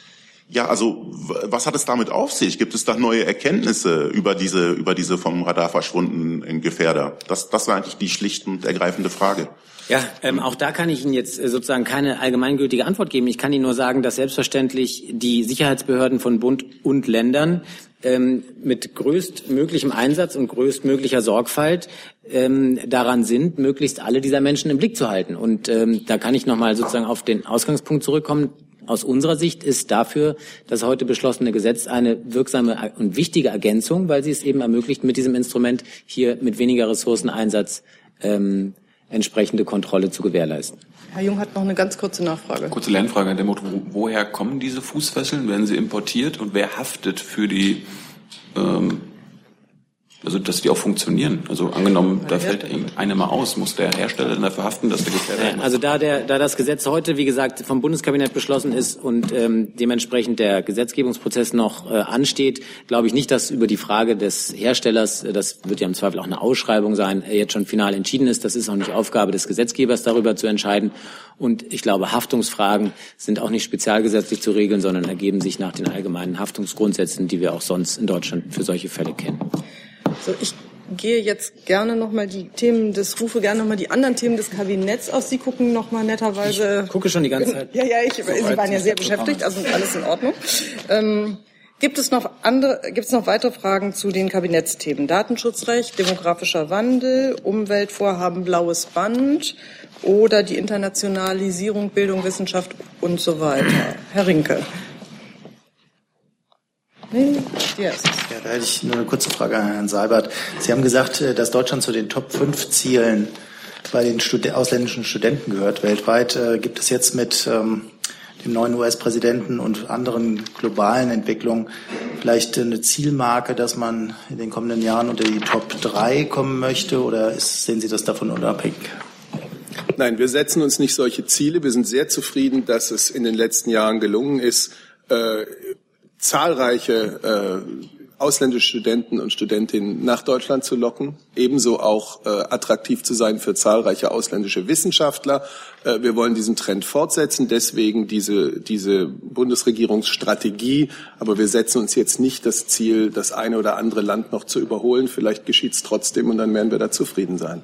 Ja, also was hat es damit auf sich? Gibt es da neue Erkenntnisse über diese über diese vom Radar verschwundenen Gefährder? Das, das war eigentlich die schlicht und ergreifende Frage. Ja, ähm, auch da kann ich Ihnen jetzt äh, sozusagen keine allgemeingültige Antwort geben. Ich kann Ihnen nur sagen, dass selbstverständlich die Sicherheitsbehörden von Bund und Ländern ähm, mit größtmöglichem Einsatz und größtmöglicher Sorgfalt ähm, daran sind, möglichst alle dieser Menschen im Blick zu halten. Und ähm, da kann ich nochmal sozusagen auf den Ausgangspunkt zurückkommen. Aus unserer Sicht ist dafür das heute beschlossene Gesetz eine wirksame und wichtige Ergänzung, weil sie es eben ermöglicht, mit diesem Instrument hier mit weniger Ressourceneinsatz ähm, entsprechende Kontrolle zu gewährleisten. Herr Jung hat noch eine ganz kurze Nachfrage. Kurze Lernfrage, der Motto, woher kommen diese Fußfesseln? Werden sie importiert und wer haftet für die, ähm, also dass die auch funktionieren? Also angenommen, da fällt eine mal aus, muss der Hersteller dann dafür haften, dass der Gefährder... Also da, der, da das Gesetz heute, wie gesagt, vom Bundeskabinett beschlossen ist und ähm, dementsprechend der Gesetzgebungsprozess noch äh, ansteht, glaube ich nicht, dass über die Frage des Herstellers, äh, das wird ja im Zweifel auch eine Ausschreibung sein, äh, jetzt schon final entschieden ist. Das ist auch nicht Aufgabe des Gesetzgebers, darüber zu entscheiden. Und ich glaube, Haftungsfragen sind auch nicht spezialgesetzlich zu regeln, sondern ergeben sich nach den allgemeinen Haftungsgrundsätzen, die wir auch sonst in Deutschland für solche Fälle kennen. So, ich gehe jetzt gerne nochmal die Themen des, rufe gerne nochmal die anderen Themen des Kabinetts aus. Sie gucken nochmal netterweise. Ich gucke schon die ganze Zeit. Ja, ja, ich, Sie waren ja sehr beschäftigt, also alles in Ordnung. Ähm, gibt es noch andere, gibt es noch weitere Fragen zu den Kabinettsthemen? Datenschutzrecht, demografischer Wandel, Umweltvorhaben, blaues Band oder die Internationalisierung, Bildung, Wissenschaft und so weiter? Herr Rinke. Nee, yes. Ja, da hätte ich nur eine kurze Frage an Herrn Seibert. Sie haben gesagt, äh, dass Deutschland zu den Top 5 Zielen bei den Stud ausländischen Studenten gehört. Weltweit äh, gibt es jetzt mit ähm, dem neuen US-Präsidenten und anderen globalen Entwicklungen vielleicht eine Zielmarke, dass man in den kommenden Jahren unter die Top 3 kommen möchte oder ist, sehen Sie das davon unabhängig? Nein, wir setzen uns nicht solche Ziele. Wir sind sehr zufrieden, dass es in den letzten Jahren gelungen ist, äh, zahlreiche äh, ausländische Studenten und Studentinnen nach Deutschland zu locken, ebenso auch äh, attraktiv zu sein für zahlreiche ausländische Wissenschaftler. Äh, wir wollen diesen Trend fortsetzen, deswegen diese, diese Bundesregierungsstrategie. Aber wir setzen uns jetzt nicht das Ziel, das eine oder andere Land noch zu überholen. Vielleicht geschieht es trotzdem und dann werden wir da zufrieden sein.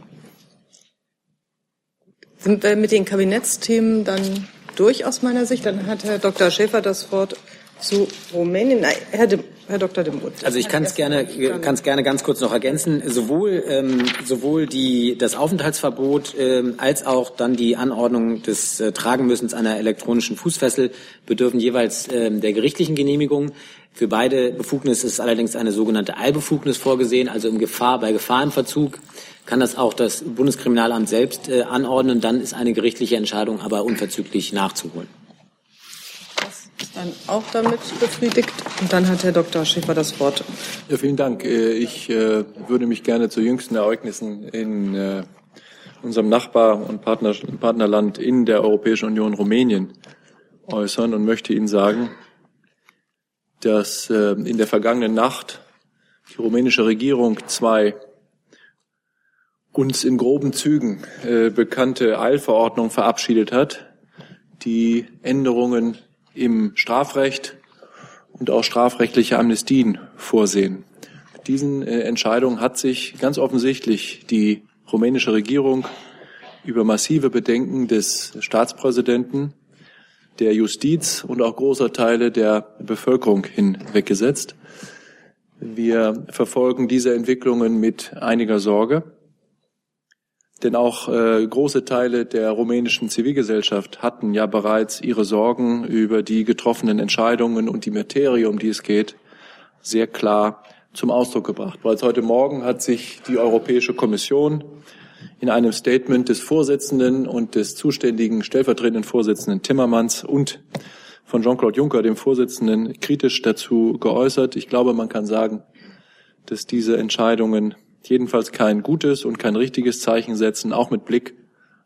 Sind wir mit den Kabinettsthemen dann durch aus meiner Sicht? Dann hat Herr Dr. Schäfer das Wort zu Rumänien. Nein, Herr, de, Herr Dr. Demut. Also ich kann es gerne, kann's gerne ganz kurz noch ergänzen. Sowohl, ähm, sowohl die, das Aufenthaltsverbot ähm, als auch dann die Anordnung des äh, Tragenmüssens einer elektronischen Fußfessel bedürfen jeweils ähm, der gerichtlichen Genehmigung. Für beide Befugnisse ist allerdings eine sogenannte Eilbefugnis vorgesehen, also im Gefahr, bei Gefahrenverzug kann das auch das Bundeskriminalamt selbst äh, anordnen. Dann ist eine gerichtliche Entscheidung aber unverzüglich nachzuholen dann auch damit befriedigt. Und dann hat Herr Dr. Schäfer das Wort. Ja, vielen Dank. Äh, ich äh, würde mich gerne zu jüngsten Ereignissen in äh, unserem Nachbar- und Partner, Partnerland in der Europäischen Union Rumänien äußern und möchte Ihnen sagen, dass in der vergangenen Nacht die rumänische Regierung zwei uns in groben Zügen bekannte Eilverordnungen verabschiedet hat, die Änderungen im Strafrecht und auch strafrechtliche Amnestien vorsehen. Mit diesen äh, Entscheidungen hat sich ganz offensichtlich die rumänische Regierung über massive Bedenken des Staatspräsidenten, der Justiz und auch großer Teile der Bevölkerung hinweggesetzt. Wir verfolgen diese Entwicklungen mit einiger Sorge. Denn auch äh, große Teile der rumänischen Zivilgesellschaft hatten ja bereits ihre Sorgen über die getroffenen Entscheidungen und die Materie, um die es geht, sehr klar zum Ausdruck gebracht. Bereits heute Morgen hat sich die Europäische Kommission in einem Statement des Vorsitzenden und des zuständigen stellvertretenden Vorsitzenden Timmermans und von Jean-Claude Juncker, dem Vorsitzenden, kritisch dazu geäußert. Ich glaube, man kann sagen, dass diese Entscheidungen jedenfalls kein gutes und kein richtiges Zeichen setzen, auch mit Blick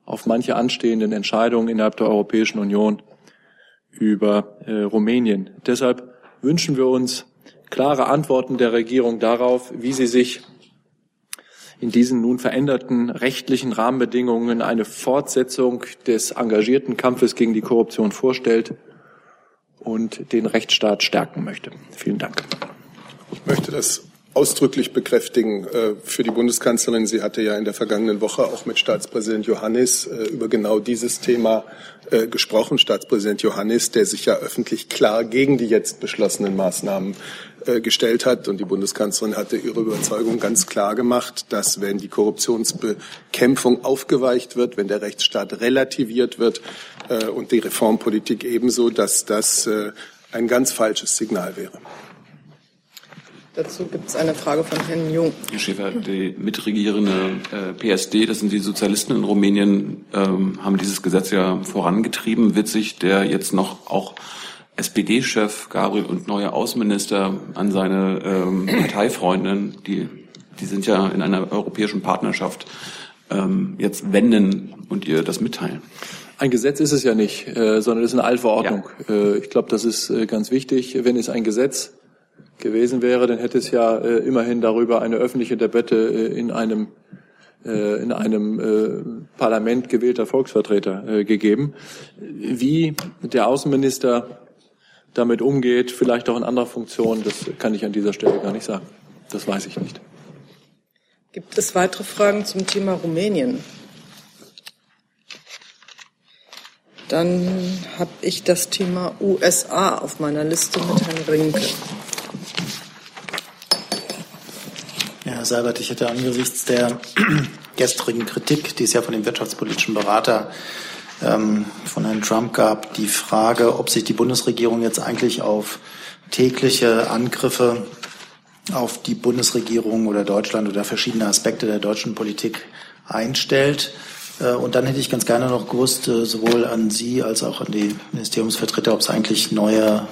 auf manche anstehenden Entscheidungen innerhalb der Europäischen Union über äh, Rumänien. Deshalb wünschen wir uns klare Antworten der Regierung darauf, wie sie sich in diesen nun veränderten rechtlichen Rahmenbedingungen eine Fortsetzung des engagierten Kampfes gegen die Korruption vorstellt und den Rechtsstaat stärken möchte. Vielen Dank. Ich möchte das ausdrücklich bekräftigen äh, für die Bundeskanzlerin. Sie hatte ja in der vergangenen Woche auch mit Staatspräsident Johannes äh, über genau dieses Thema äh, gesprochen. Staatspräsident Johannes, der sich ja öffentlich klar gegen die jetzt beschlossenen Maßnahmen gestellt hat. Und die Bundeskanzlerin hatte ihre Überzeugung ganz klar gemacht, dass wenn die Korruptionsbekämpfung aufgeweicht wird, wenn der Rechtsstaat relativiert wird und die Reformpolitik ebenso, dass das ein ganz falsches Signal wäre. Dazu gibt es eine Frage von Herrn Jung. Herr Schäfer, die mitregierende äh, PSD, das sind die Sozialisten in Rumänien, ähm, haben dieses Gesetz ja vorangetrieben. Wird sich der jetzt noch auch SPD-Chef Gabriel und neue Außenminister an seine ähm, Parteifreundin, die, die sind ja in einer europäischen Partnerschaft, ähm, jetzt wenden und ihr das mitteilen? Ein Gesetz ist es ja nicht, äh, sondern es ist eine Allverordnung. Ja. Äh, ich glaube, das ist äh, ganz wichtig. Wenn es ein Gesetz gewesen wäre, dann hätte es ja äh, immerhin darüber eine öffentliche Debatte äh, in einem äh, in einem äh, Parlament gewählter Volksvertreter äh, gegeben. Wie der Außenminister damit umgeht, vielleicht auch in anderer Funktion, das kann ich an dieser Stelle gar nicht sagen. Das weiß ich nicht. Gibt es weitere Fragen zum Thema Rumänien? Dann habe ich das Thema USA auf meiner Liste mit Herrn Rinke. Herr Seibert, ich hätte angesichts der gestrigen Kritik, die es ja von dem wirtschaftspolitischen Berater ähm, von Herrn Trump gab, die Frage, ob sich die Bundesregierung jetzt eigentlich auf tägliche Angriffe auf die Bundesregierung oder Deutschland oder verschiedene Aspekte der deutschen Politik einstellt. Äh, und dann hätte ich ganz gerne noch gewusst, äh, sowohl an Sie als auch an die Ministeriumsvertreter, ob es eigentlich neue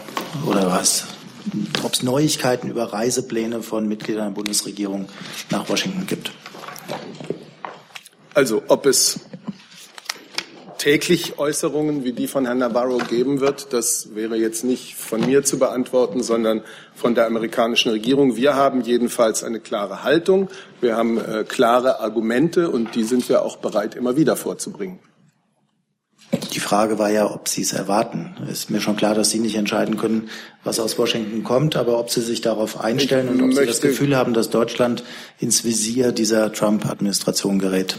oder was ob es Neuigkeiten über Reisepläne von Mitgliedern der Bundesregierung nach Washington gibt. Also ob es täglich Äußerungen wie die von Herrn Navarro geben wird. Das wäre jetzt nicht von mir zu beantworten, sondern von der amerikanischen Regierung. Wir haben jedenfalls eine klare Haltung. Wir haben äh, klare Argumente und die sind wir auch bereit, immer wieder vorzubringen. Die Frage war ja, ob Sie es erwarten. Es ist mir schon klar, dass Sie nicht entscheiden können, was aus Washington kommt, aber ob Sie sich darauf einstellen und ob Sie das Gefühl haben, dass Deutschland ins Visier dieser Trump-Administration gerät.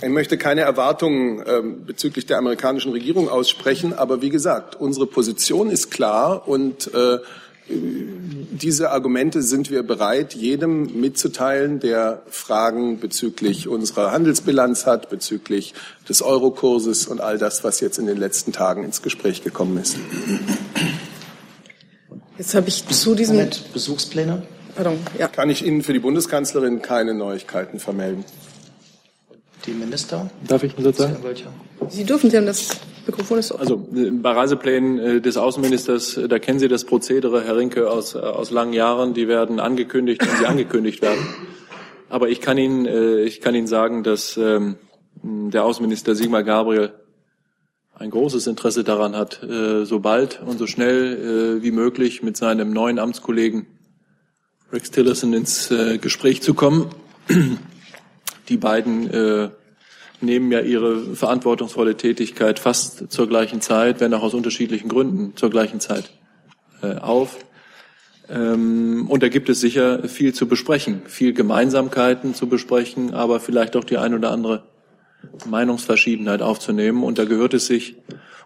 Ich möchte keine Erwartungen äh, bezüglich der amerikanischen Regierung aussprechen, aber wie gesagt, unsere Position ist klar und äh, diese Argumente sind wir bereit, jedem mitzuteilen, der Fragen bezüglich unserer Handelsbilanz hat, bezüglich des Eurokurses und all das, was jetzt in den letzten Tagen ins Gespräch gekommen ist. Jetzt habe ich zu diesem Moment, Besuchspläne. Pardon, ja. Kann ich Ihnen für die Bundeskanzlerin keine Neuigkeiten vermelden. Die Minister? Darf ich das sagen? Sie dürfen, Sie haben das Mikrofon ist offen. Also bei Reiseplänen äh, des Außenministers, äh, da kennen Sie das Prozedere, Herr Rinke, aus, äh, aus langen Jahren. Die werden angekündigt, wenn sie angekündigt werden. Aber ich kann Ihnen, ich kann Ihnen sagen, dass ähm, der Außenminister Sigmar Gabriel ein großes Interesse daran hat, so bald und so schnell wie möglich mit seinem neuen Amtskollegen Rex Tillerson ins Gespräch zu kommen. Die beiden nehmen ja ihre verantwortungsvolle Tätigkeit fast zur gleichen Zeit, wenn auch aus unterschiedlichen Gründen zur gleichen Zeit äh, auf. Ähm, und da gibt es sicher viel zu besprechen, viel Gemeinsamkeiten zu besprechen, aber vielleicht auch die ein oder andere Meinungsverschiedenheit aufzunehmen. Und da gehört es sich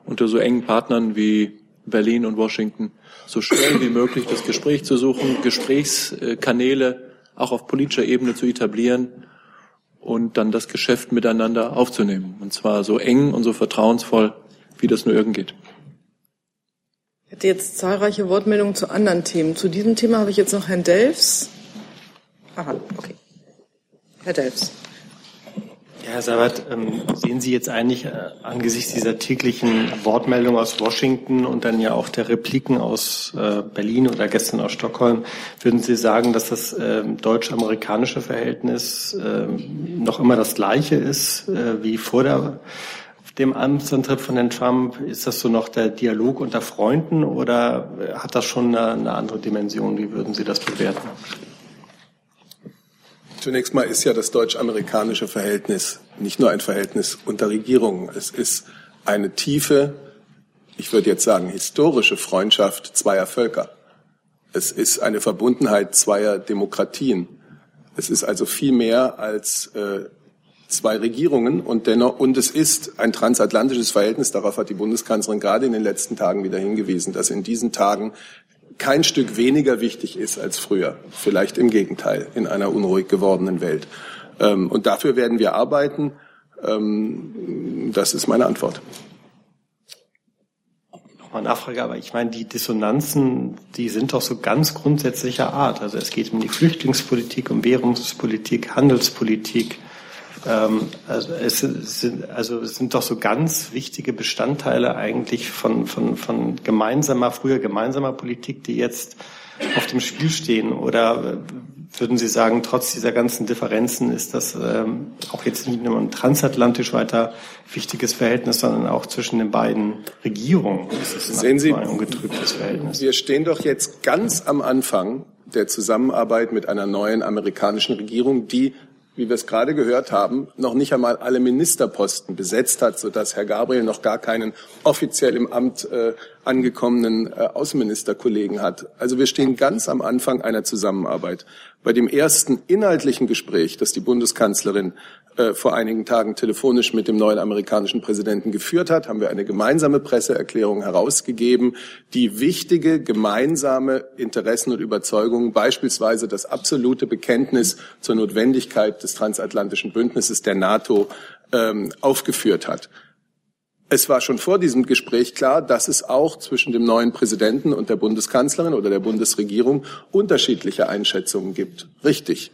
unter so engen Partnern wie Berlin und Washington so schnell wie möglich das Gespräch zu suchen, Gesprächskanäle auch auf politischer Ebene zu etablieren und dann das Geschäft miteinander aufzunehmen. Und zwar so eng und so vertrauensvoll, wie das nur irgend geht. Ich hätte jetzt zahlreiche Wortmeldungen zu anderen Themen. Zu diesem Thema habe ich jetzt noch Herrn Delfs. Aha, okay. Herr Delfs. Herr Sabat, ähm, sehen Sie jetzt eigentlich äh, angesichts dieser täglichen Wortmeldung aus Washington und dann ja auch der Repliken aus äh, Berlin oder gestern aus Stockholm, würden Sie sagen, dass das äh, deutsch-amerikanische Verhältnis äh, noch immer das gleiche ist äh, wie vor der, dem Amtsantritt von Herrn Trump? Ist das so noch der Dialog unter Freunden oder hat das schon eine, eine andere Dimension? Wie würden Sie das bewerten? Zunächst mal ist ja das deutsch-amerikanische Verhältnis nicht nur ein Verhältnis unter Regierungen. Es ist eine tiefe, ich würde jetzt sagen, historische Freundschaft zweier Völker. Es ist eine Verbundenheit zweier Demokratien. Es ist also viel mehr als äh, zwei Regierungen und dennoch, und es ist ein transatlantisches Verhältnis. Darauf hat die Bundeskanzlerin gerade in den letzten Tagen wieder hingewiesen, dass in diesen Tagen kein Stück weniger wichtig ist als früher. Vielleicht im Gegenteil in einer unruhig gewordenen Welt. Ähm, und dafür werden wir arbeiten. Ähm, das ist meine Antwort. Nochmal Nachfrage, aber ich meine, die Dissonanzen, die sind doch so ganz grundsätzlicher Art. Also es geht um die Flüchtlingspolitik, um Währungspolitik, Handelspolitik, ähm, also, es sind, also es sind doch so ganz wichtige Bestandteile eigentlich von, von, von gemeinsamer, früher gemeinsamer Politik, die jetzt auf dem Spiel stehen? Oder würden Sie sagen, trotz dieser ganzen Differenzen ist das ähm, auch jetzt nicht nur ein transatlantisch weiter wichtiges Verhältnis, sondern auch zwischen den beiden Regierungen ist es Sehen Sie, ein ungetrübtes Verhältnis? Wir stehen doch jetzt ganz am Anfang der Zusammenarbeit mit einer neuen amerikanischen Regierung, die wie wir es gerade gehört haben, noch nicht einmal alle Ministerposten besetzt hat, sodass Herr Gabriel noch gar keinen offiziell im Amt äh, angekommenen äh, Außenministerkollegen hat. Also wir stehen ganz am Anfang einer Zusammenarbeit. Bei dem ersten inhaltlichen Gespräch, das die Bundeskanzlerin äh, vor einigen Tagen telefonisch mit dem neuen amerikanischen Präsidenten geführt hat, haben wir eine gemeinsame Presseerklärung herausgegeben, die wichtige gemeinsame Interessen und Überzeugungen, beispielsweise das absolute Bekenntnis zur Notwendigkeit des transatlantischen Bündnisses der NATO, ähm, aufgeführt hat. Es war schon vor diesem Gespräch klar, dass es auch zwischen dem neuen Präsidenten und der Bundeskanzlerin oder der Bundesregierung unterschiedliche Einschätzungen gibt. Richtig.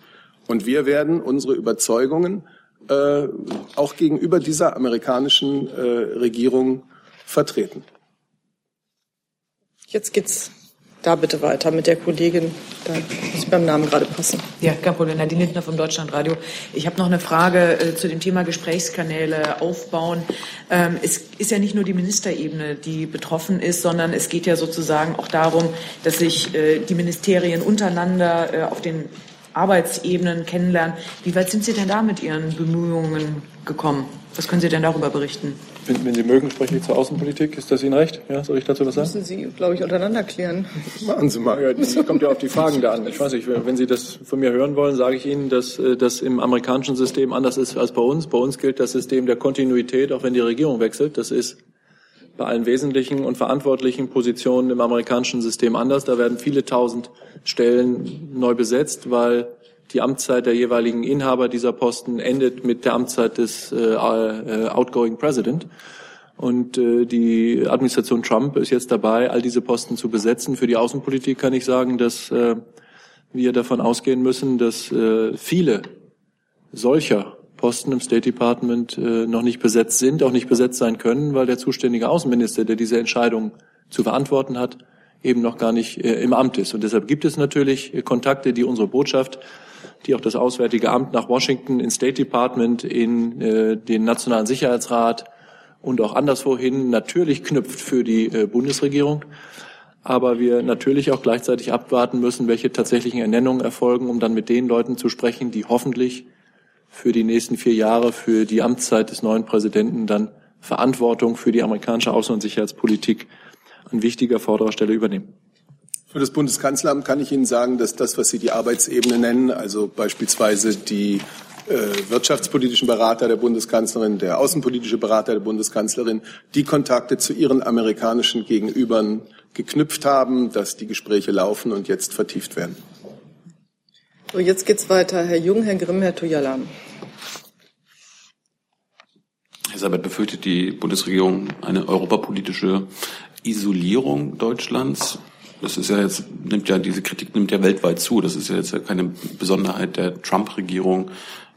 Und wir werden unsere Überzeugungen äh, auch gegenüber dieser amerikanischen äh, Regierung vertreten. Jetzt geht's da bitte weiter mit der Kollegin. Da muss ich beim Namen gerade passen. Ja, kein Problem. Nadine Lindner vom Deutschlandradio. Ich habe noch eine Frage äh, zu dem Thema Gesprächskanäle aufbauen. Ähm, es ist ja nicht nur die Ministerebene, die betroffen ist, sondern es geht ja sozusagen auch darum, dass sich äh, die Ministerien untereinander äh, auf den Arbeitsebenen kennenlernen. Wie weit sind Sie denn da mit Ihren Bemühungen gekommen? Was können Sie denn darüber berichten? Wenn, wenn Sie mögen, spreche ich zur Außenpolitik. Ist das Ihnen recht? Ja, soll ich dazu was sagen? Müssen Sie, glaube ich, untereinander klären. Machen Sie mal. Ja, das kommt ja auf die Fragen da an. Ich weiß nicht, wenn Sie das von mir hören wollen, sage ich Ihnen, dass äh, das im amerikanischen System anders ist als bei uns. Bei uns gilt das System der Kontinuität, auch wenn die Regierung wechselt. Das ist bei allen wesentlichen und verantwortlichen Positionen im amerikanischen System anders. Da werden viele tausend Stellen neu besetzt, weil die Amtszeit der jeweiligen Inhaber dieser Posten endet mit der Amtszeit des äh, äh, outgoing President. Und äh, die Administration Trump ist jetzt dabei, all diese Posten zu besetzen. Für die Außenpolitik kann ich sagen, dass äh, wir davon ausgehen müssen, dass äh, viele solcher Posten im State Department äh, noch nicht besetzt sind, auch nicht besetzt sein können, weil der zuständige Außenminister, der diese Entscheidung zu verantworten hat, eben noch gar nicht äh, im Amt ist. Und deshalb gibt es natürlich äh, Kontakte, die unsere Botschaft, die auch das Auswärtige Amt nach Washington, ins State Department, in äh, den Nationalen Sicherheitsrat und auch anderswohin natürlich knüpft für die äh, Bundesregierung. Aber wir natürlich auch gleichzeitig abwarten müssen, welche tatsächlichen Ernennungen erfolgen, um dann mit den Leuten zu sprechen, die hoffentlich für die nächsten vier Jahre, für die Amtszeit des neuen Präsidenten dann Verantwortung für die amerikanische Außen- und Sicherheitspolitik an wichtiger vorderer Stelle übernehmen. Für das Bundeskanzleramt kann ich Ihnen sagen, dass das, was Sie die Arbeitsebene nennen, also beispielsweise die äh, wirtschaftspolitischen Berater der Bundeskanzlerin, der außenpolitische Berater der Bundeskanzlerin, die Kontakte zu ihren amerikanischen Gegenübern geknüpft haben, dass die Gespräche laufen und jetzt vertieft werden. So, jetzt geht's weiter. Herr Jung, Herr Grimm, Herr Tujalan. Herr Sabat, befürchtet die Bundesregierung eine europapolitische Isolierung Deutschlands? Das ist ja jetzt, nimmt ja, diese Kritik nimmt ja weltweit zu. Das ist ja jetzt keine Besonderheit der Trump-Regierung,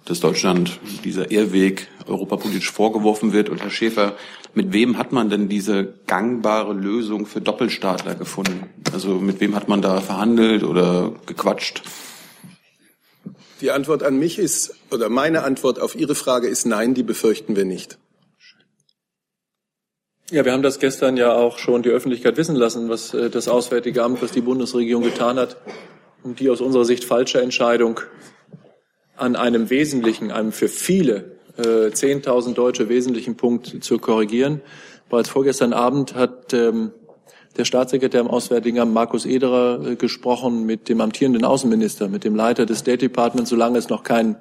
dass Deutschland dieser Irrweg europapolitisch vorgeworfen wird. Und Herr Schäfer, mit wem hat man denn diese gangbare Lösung für Doppelstaatler gefunden? Also mit wem hat man da verhandelt oder gequatscht? Die Antwort an mich ist, oder meine Antwort auf Ihre Frage ist nein, die befürchten wir nicht. Ja, wir haben das gestern ja auch schon die Öffentlichkeit wissen lassen, was äh, das Auswärtige Amt, was die Bundesregierung getan hat, um die aus unserer Sicht falsche Entscheidung an einem wesentlichen, einem für viele äh, 10.000 Deutsche wesentlichen Punkt zu korrigieren. Bereits vorgestern Abend hat ähm, der Staatssekretär im Auswärtigen Amt Markus Ederer äh, gesprochen mit dem amtierenden Außenminister, mit dem Leiter des State Departments, solange es noch keinen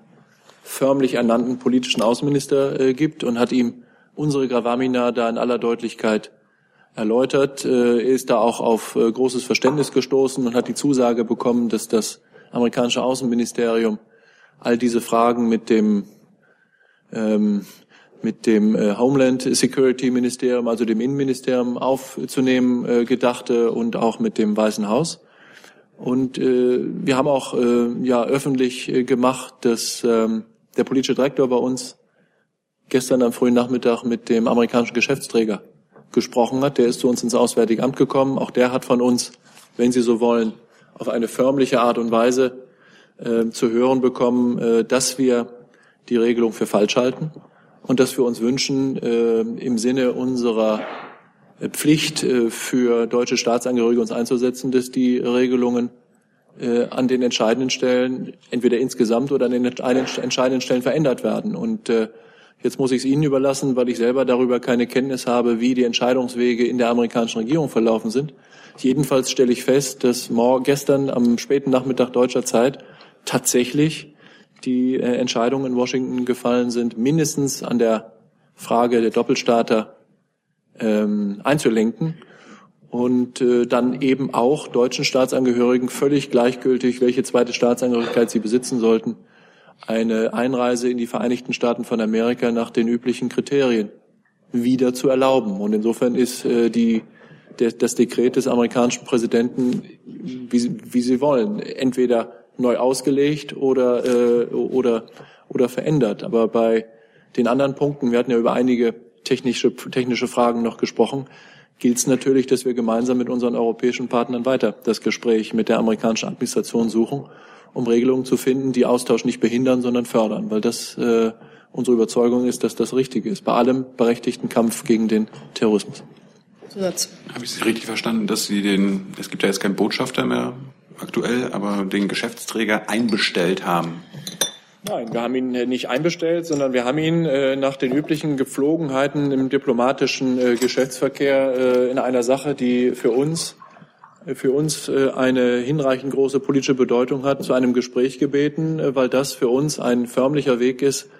förmlich ernannten politischen Außenminister äh, gibt und hat ihm unsere Gravamina da in aller Deutlichkeit erläutert. Äh, er ist da auch auf äh, großes Verständnis gestoßen und hat die Zusage bekommen, dass das amerikanische Außenministerium all diese Fragen mit dem ähm, mit dem äh, Homeland Security Ministerium, also dem Innenministerium aufzunehmen äh, gedachte und auch mit dem Weißen Haus. Und äh, wir haben auch äh, ja öffentlich äh, gemacht, dass ähm, der politische Direktor bei uns gestern am frühen Nachmittag mit dem amerikanischen Geschäftsträger gesprochen hat. Der ist zu uns ins Auswärtige Amt gekommen. Auch der hat von uns, wenn Sie so wollen, auf eine förmliche Art und Weise äh, zu hören bekommen, äh, dass wir die Regelung für falsch halten und dass wir uns wünschen, äh, im Sinne unserer äh, Pflicht äh, für deutsche Staatsangehörige uns einzusetzen, dass die Regelungen an den entscheidenden Stellen entweder insgesamt oder an den entscheidenden Stellen verändert werden. Und jetzt muss ich es Ihnen überlassen, weil ich selber darüber keine Kenntnis habe, wie die Entscheidungswege in der amerikanischen Regierung verlaufen sind. Jedenfalls stelle ich fest, dass gestern am späten Nachmittag deutscher Zeit tatsächlich die äh, Entscheidungen in Washington gefallen sind, mindestens an der Frage der Doppelstaater ähm, einzulenken und äh, dann eben auch deutschen Staatsangehörigen völlig gleichgültig, welche zweite Staatsangehörigkeit sie besitzen sollten, eine Einreise in die Vereinigten Staaten von Amerika nach den üblichen Kriterien wieder zu erlauben. Und insofern ist äh, die, der, das Dekret des amerikanischen Präsidenten, wie, wie Sie wollen, entweder neu ausgelegt oder, äh, oder, oder verändert. Aber bei den anderen Punkten, wir hatten ja über einige technische, technische Fragen noch gesprochen, gilt es natürlich, dass wir gemeinsam mit unseren europäischen Partnern weiter das Gespräch mit der amerikanischen Administration suchen, um Regelungen zu finden, die Austausch nicht behindern, sondern fördern, weil das äh, unsere Überzeugung ist, dass das richtig ist, bei allem berechtigten Kampf gegen den Terrorismus. Zusatz. Habe ich Sie richtig verstanden, dass Sie den, es gibt ja jetzt keinen Botschafter mehr aktuell, aber den Geschäftsträger einbestellt haben? Nein, wir haben ihn nicht einbestellt, sondern wir haben ihn äh, nach den üblichen Gepflogenheiten im diplomatischen äh, Geschäftsverkehr äh, in einer Sache, die für uns äh, für uns äh, eine hinreichend große politische Bedeutung hat, zu einem Gespräch gebeten, äh, weil das für uns ein förmlicher Weg ist,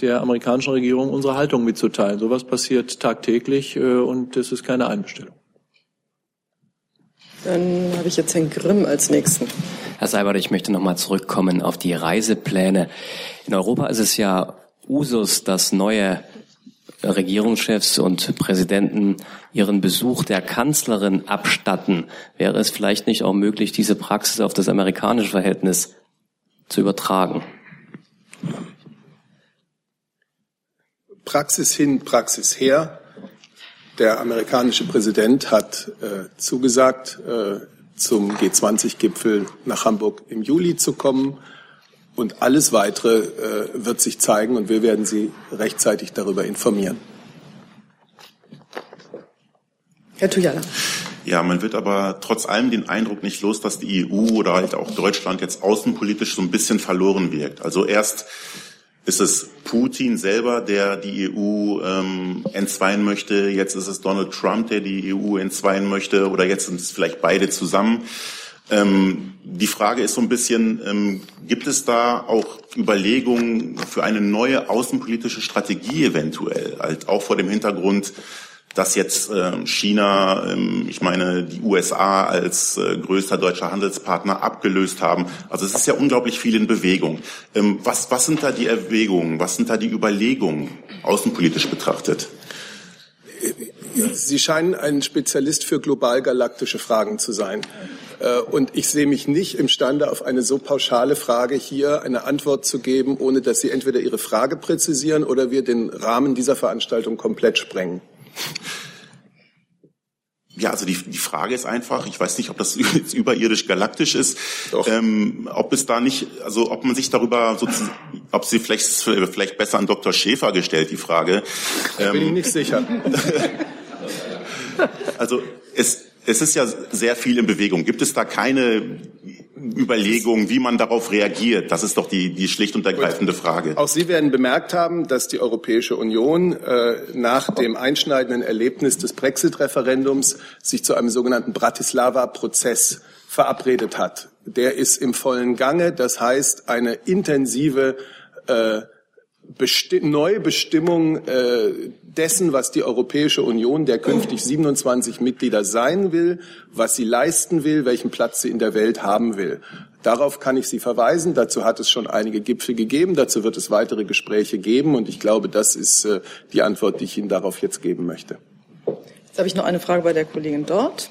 der amerikanischen Regierung unsere Haltung mitzuteilen. Sowas passiert tagtäglich und es ist keine Einbestellung. Dann habe ich jetzt Herrn Grimm als Nächsten. Herr Seibert, ich möchte nochmal zurückkommen auf die Reisepläne. In Europa ist es ja Usus, dass neue Regierungschefs und Präsidenten ihren Besuch der Kanzlerin abstatten. Wäre es vielleicht nicht auch möglich, diese Praxis auf das amerikanische Verhältnis zu übertragen? Praxis hin, Praxis her. Der amerikanische Präsident hat äh, zugesagt, äh, zum G20-Gipfel nach Hamburg im Juli zu kommen. Und alles Weitere äh, wird sich zeigen und wir werden Sie rechtzeitig darüber informieren. Herr Tujala. Ja, man wird aber trotz allem den Eindruck nicht los, dass die EU oder halt auch Deutschland jetzt außenpolitisch so ein bisschen verloren wirkt. Also erst ist es Putin selber, der die EU ähm, entzweien möchte. Jetzt ist es Donald Trump, der die EU entzweien möchte. Oder jetzt sind es vielleicht beide zusammen. Ähm, die Frage ist so ein bisschen, ähm, gibt es da auch Überlegungen für eine neue außenpolitische Strategie eventuell, halt auch vor dem Hintergrund dass jetzt äh, China, ähm, ich meine die USA als äh, größter deutscher Handelspartner abgelöst haben. Also es ist ja unglaublich viel in Bewegung. Ähm, was, was sind da die Erwägungen, was sind da die Überlegungen außenpolitisch betrachtet? Sie scheinen ein Spezialist für global galaktische Fragen zu sein. Äh, und ich sehe mich nicht imstande, auf eine so pauschale Frage hier eine Antwort zu geben, ohne dass Sie entweder Ihre Frage präzisieren oder wir den Rahmen dieser Veranstaltung komplett sprengen. Ja, also die, die Frage ist einfach, ich weiß nicht, ob das jetzt überirdisch galaktisch ist, ähm, ob es da nicht, also ob man sich darüber sozusagen, ob sie vielleicht, vielleicht besser an Dr. Schäfer gestellt, die Frage. Ähm, Bin ich nicht sicher. also es, es ist ja sehr viel in Bewegung. Gibt es da keine Überlegungen, wie man darauf reagiert? Das ist doch die, die schlicht und ergreifende Frage. Auch Sie werden bemerkt haben, dass die Europäische Union äh, nach dem einschneidenden Erlebnis des Brexit-Referendums sich zu einem sogenannten Bratislava-Prozess verabredet hat. Der ist im vollen Gange. Das heißt, eine intensive äh, Besti neue Bestimmung äh, dessen, was die Europäische Union der künftig 27 Mitglieder sein will, was sie leisten will, welchen Platz sie in der Welt haben will. Darauf kann ich Sie verweisen. Dazu hat es schon einige Gipfel gegeben. Dazu wird es weitere Gespräche geben. Und ich glaube, das ist äh, die Antwort, die ich Ihnen darauf jetzt geben möchte. Jetzt habe ich noch eine Frage bei der Kollegin dort.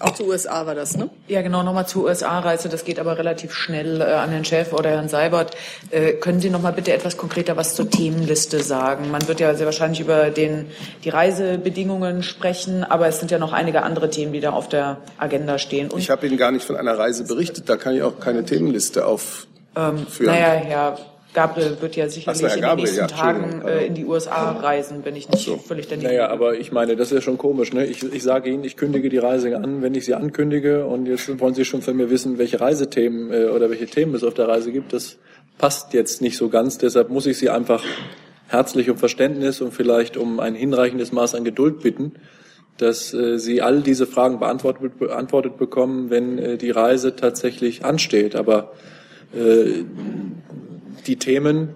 Auch zu USA war das, ne? Ja, genau, nochmal zur USA-Reise. Das geht aber relativ schnell äh, an Herrn Chef oder Herrn Seibert. Äh, können Sie nochmal bitte etwas konkreter was zur Themenliste sagen? Man wird ja sehr wahrscheinlich über den, die Reisebedingungen sprechen, aber es sind ja noch einige andere Themen, die da auf der Agenda stehen. Und ich habe Ihnen gar nicht von einer Reise berichtet. Da kann ich auch keine Themenliste aufführen. Ähm, naja, Herr Gabriel wird ja sicherlich so, in den nächsten ja, Tagen äh, in die USA reisen, wenn ich nicht so. völlig daneben Naja, aber ich meine, das ist ja schon komisch. Ne? Ich, ich sage Ihnen, ich kündige die Reise an, wenn ich sie ankündige und jetzt wollen Sie schon von mir wissen, welche Reisethemen äh, oder welche Themen es auf der Reise gibt. Das passt jetzt nicht so ganz. Deshalb muss ich Sie einfach herzlich um Verständnis und vielleicht um ein hinreichendes Maß an Geduld bitten, dass äh, Sie all diese Fragen beantwortet, beantwortet bekommen, wenn äh, die Reise tatsächlich ansteht. Aber äh, die Themen,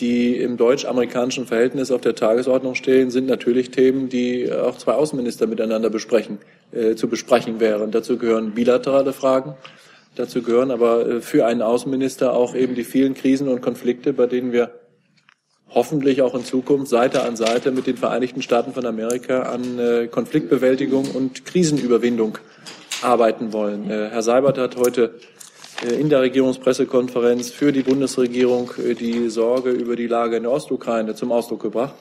die im deutsch-amerikanischen Verhältnis auf der Tagesordnung stehen, sind natürlich Themen, die auch zwei Außenminister miteinander besprechen, äh, zu besprechen wären. Dazu gehören bilaterale Fragen. Dazu gehören aber äh, für einen Außenminister auch eben die vielen Krisen und Konflikte, bei denen wir hoffentlich auch in Zukunft Seite an Seite mit den Vereinigten Staaten von Amerika an äh, Konfliktbewältigung und Krisenüberwindung arbeiten wollen. Äh, Herr Seibert hat heute in der Regierungspressekonferenz für die Bundesregierung äh, die Sorge über die Lage in der Ostukraine zum Ausdruck gebracht.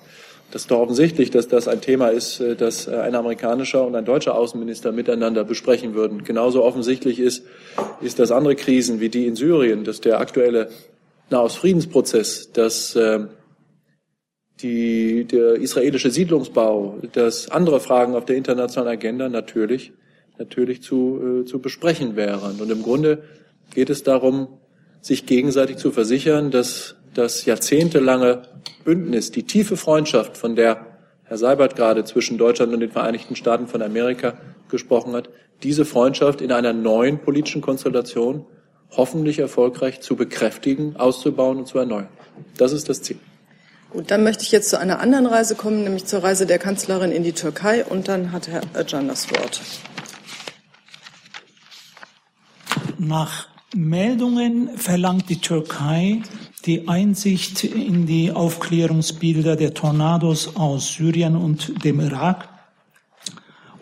Das ist doch offensichtlich, dass das ein Thema ist, äh, das äh, ein amerikanischer und ein deutscher Außenminister miteinander besprechen würden. Genauso offensichtlich ist, ist, dass andere Krisen wie die in Syrien, dass der aktuelle Nahostfriedensprozess, dass äh, die, der israelische Siedlungsbau, dass andere Fragen auf der internationalen Agenda natürlich, natürlich zu, äh, zu besprechen wären. Und im Grunde geht es darum, sich gegenseitig zu versichern, dass das jahrzehntelange Bündnis, die tiefe Freundschaft, von der Herr Seibert gerade zwischen Deutschland und den Vereinigten Staaten von Amerika gesprochen hat, diese Freundschaft in einer neuen politischen Konstellation hoffentlich erfolgreich zu bekräftigen, auszubauen und zu erneuern. Das ist das Ziel. Gut, dann möchte ich jetzt zu einer anderen Reise kommen, nämlich zur Reise der Kanzlerin in die Türkei. Und dann hat Herr Öcalan das Wort. Nach Meldungen verlangt die Türkei die Einsicht in die Aufklärungsbilder der Tornados aus Syrien und dem Irak.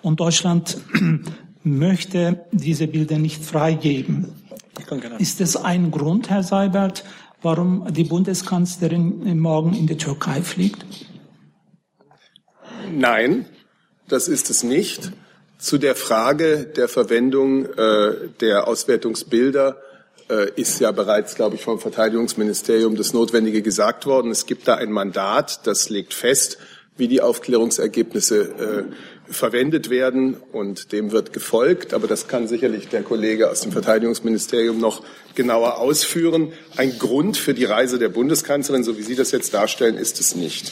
Und Deutschland möchte diese Bilder nicht freigeben. Ist es ein Grund, Herr Seibert, warum die Bundeskanzlerin morgen in die Türkei fliegt? Nein, das ist es nicht. Zu der Frage der Verwendung äh, der Auswertungsbilder äh, ist ja bereits, glaube ich, vom Verteidigungsministerium das Notwendige gesagt worden. Es gibt da ein Mandat, das legt fest, wie die Aufklärungsergebnisse äh, verwendet werden und dem wird gefolgt. Aber das kann sicherlich der Kollege aus dem Verteidigungsministerium noch genauer ausführen. Ein Grund für die Reise der Bundeskanzlerin, so wie Sie das jetzt darstellen, ist es nicht.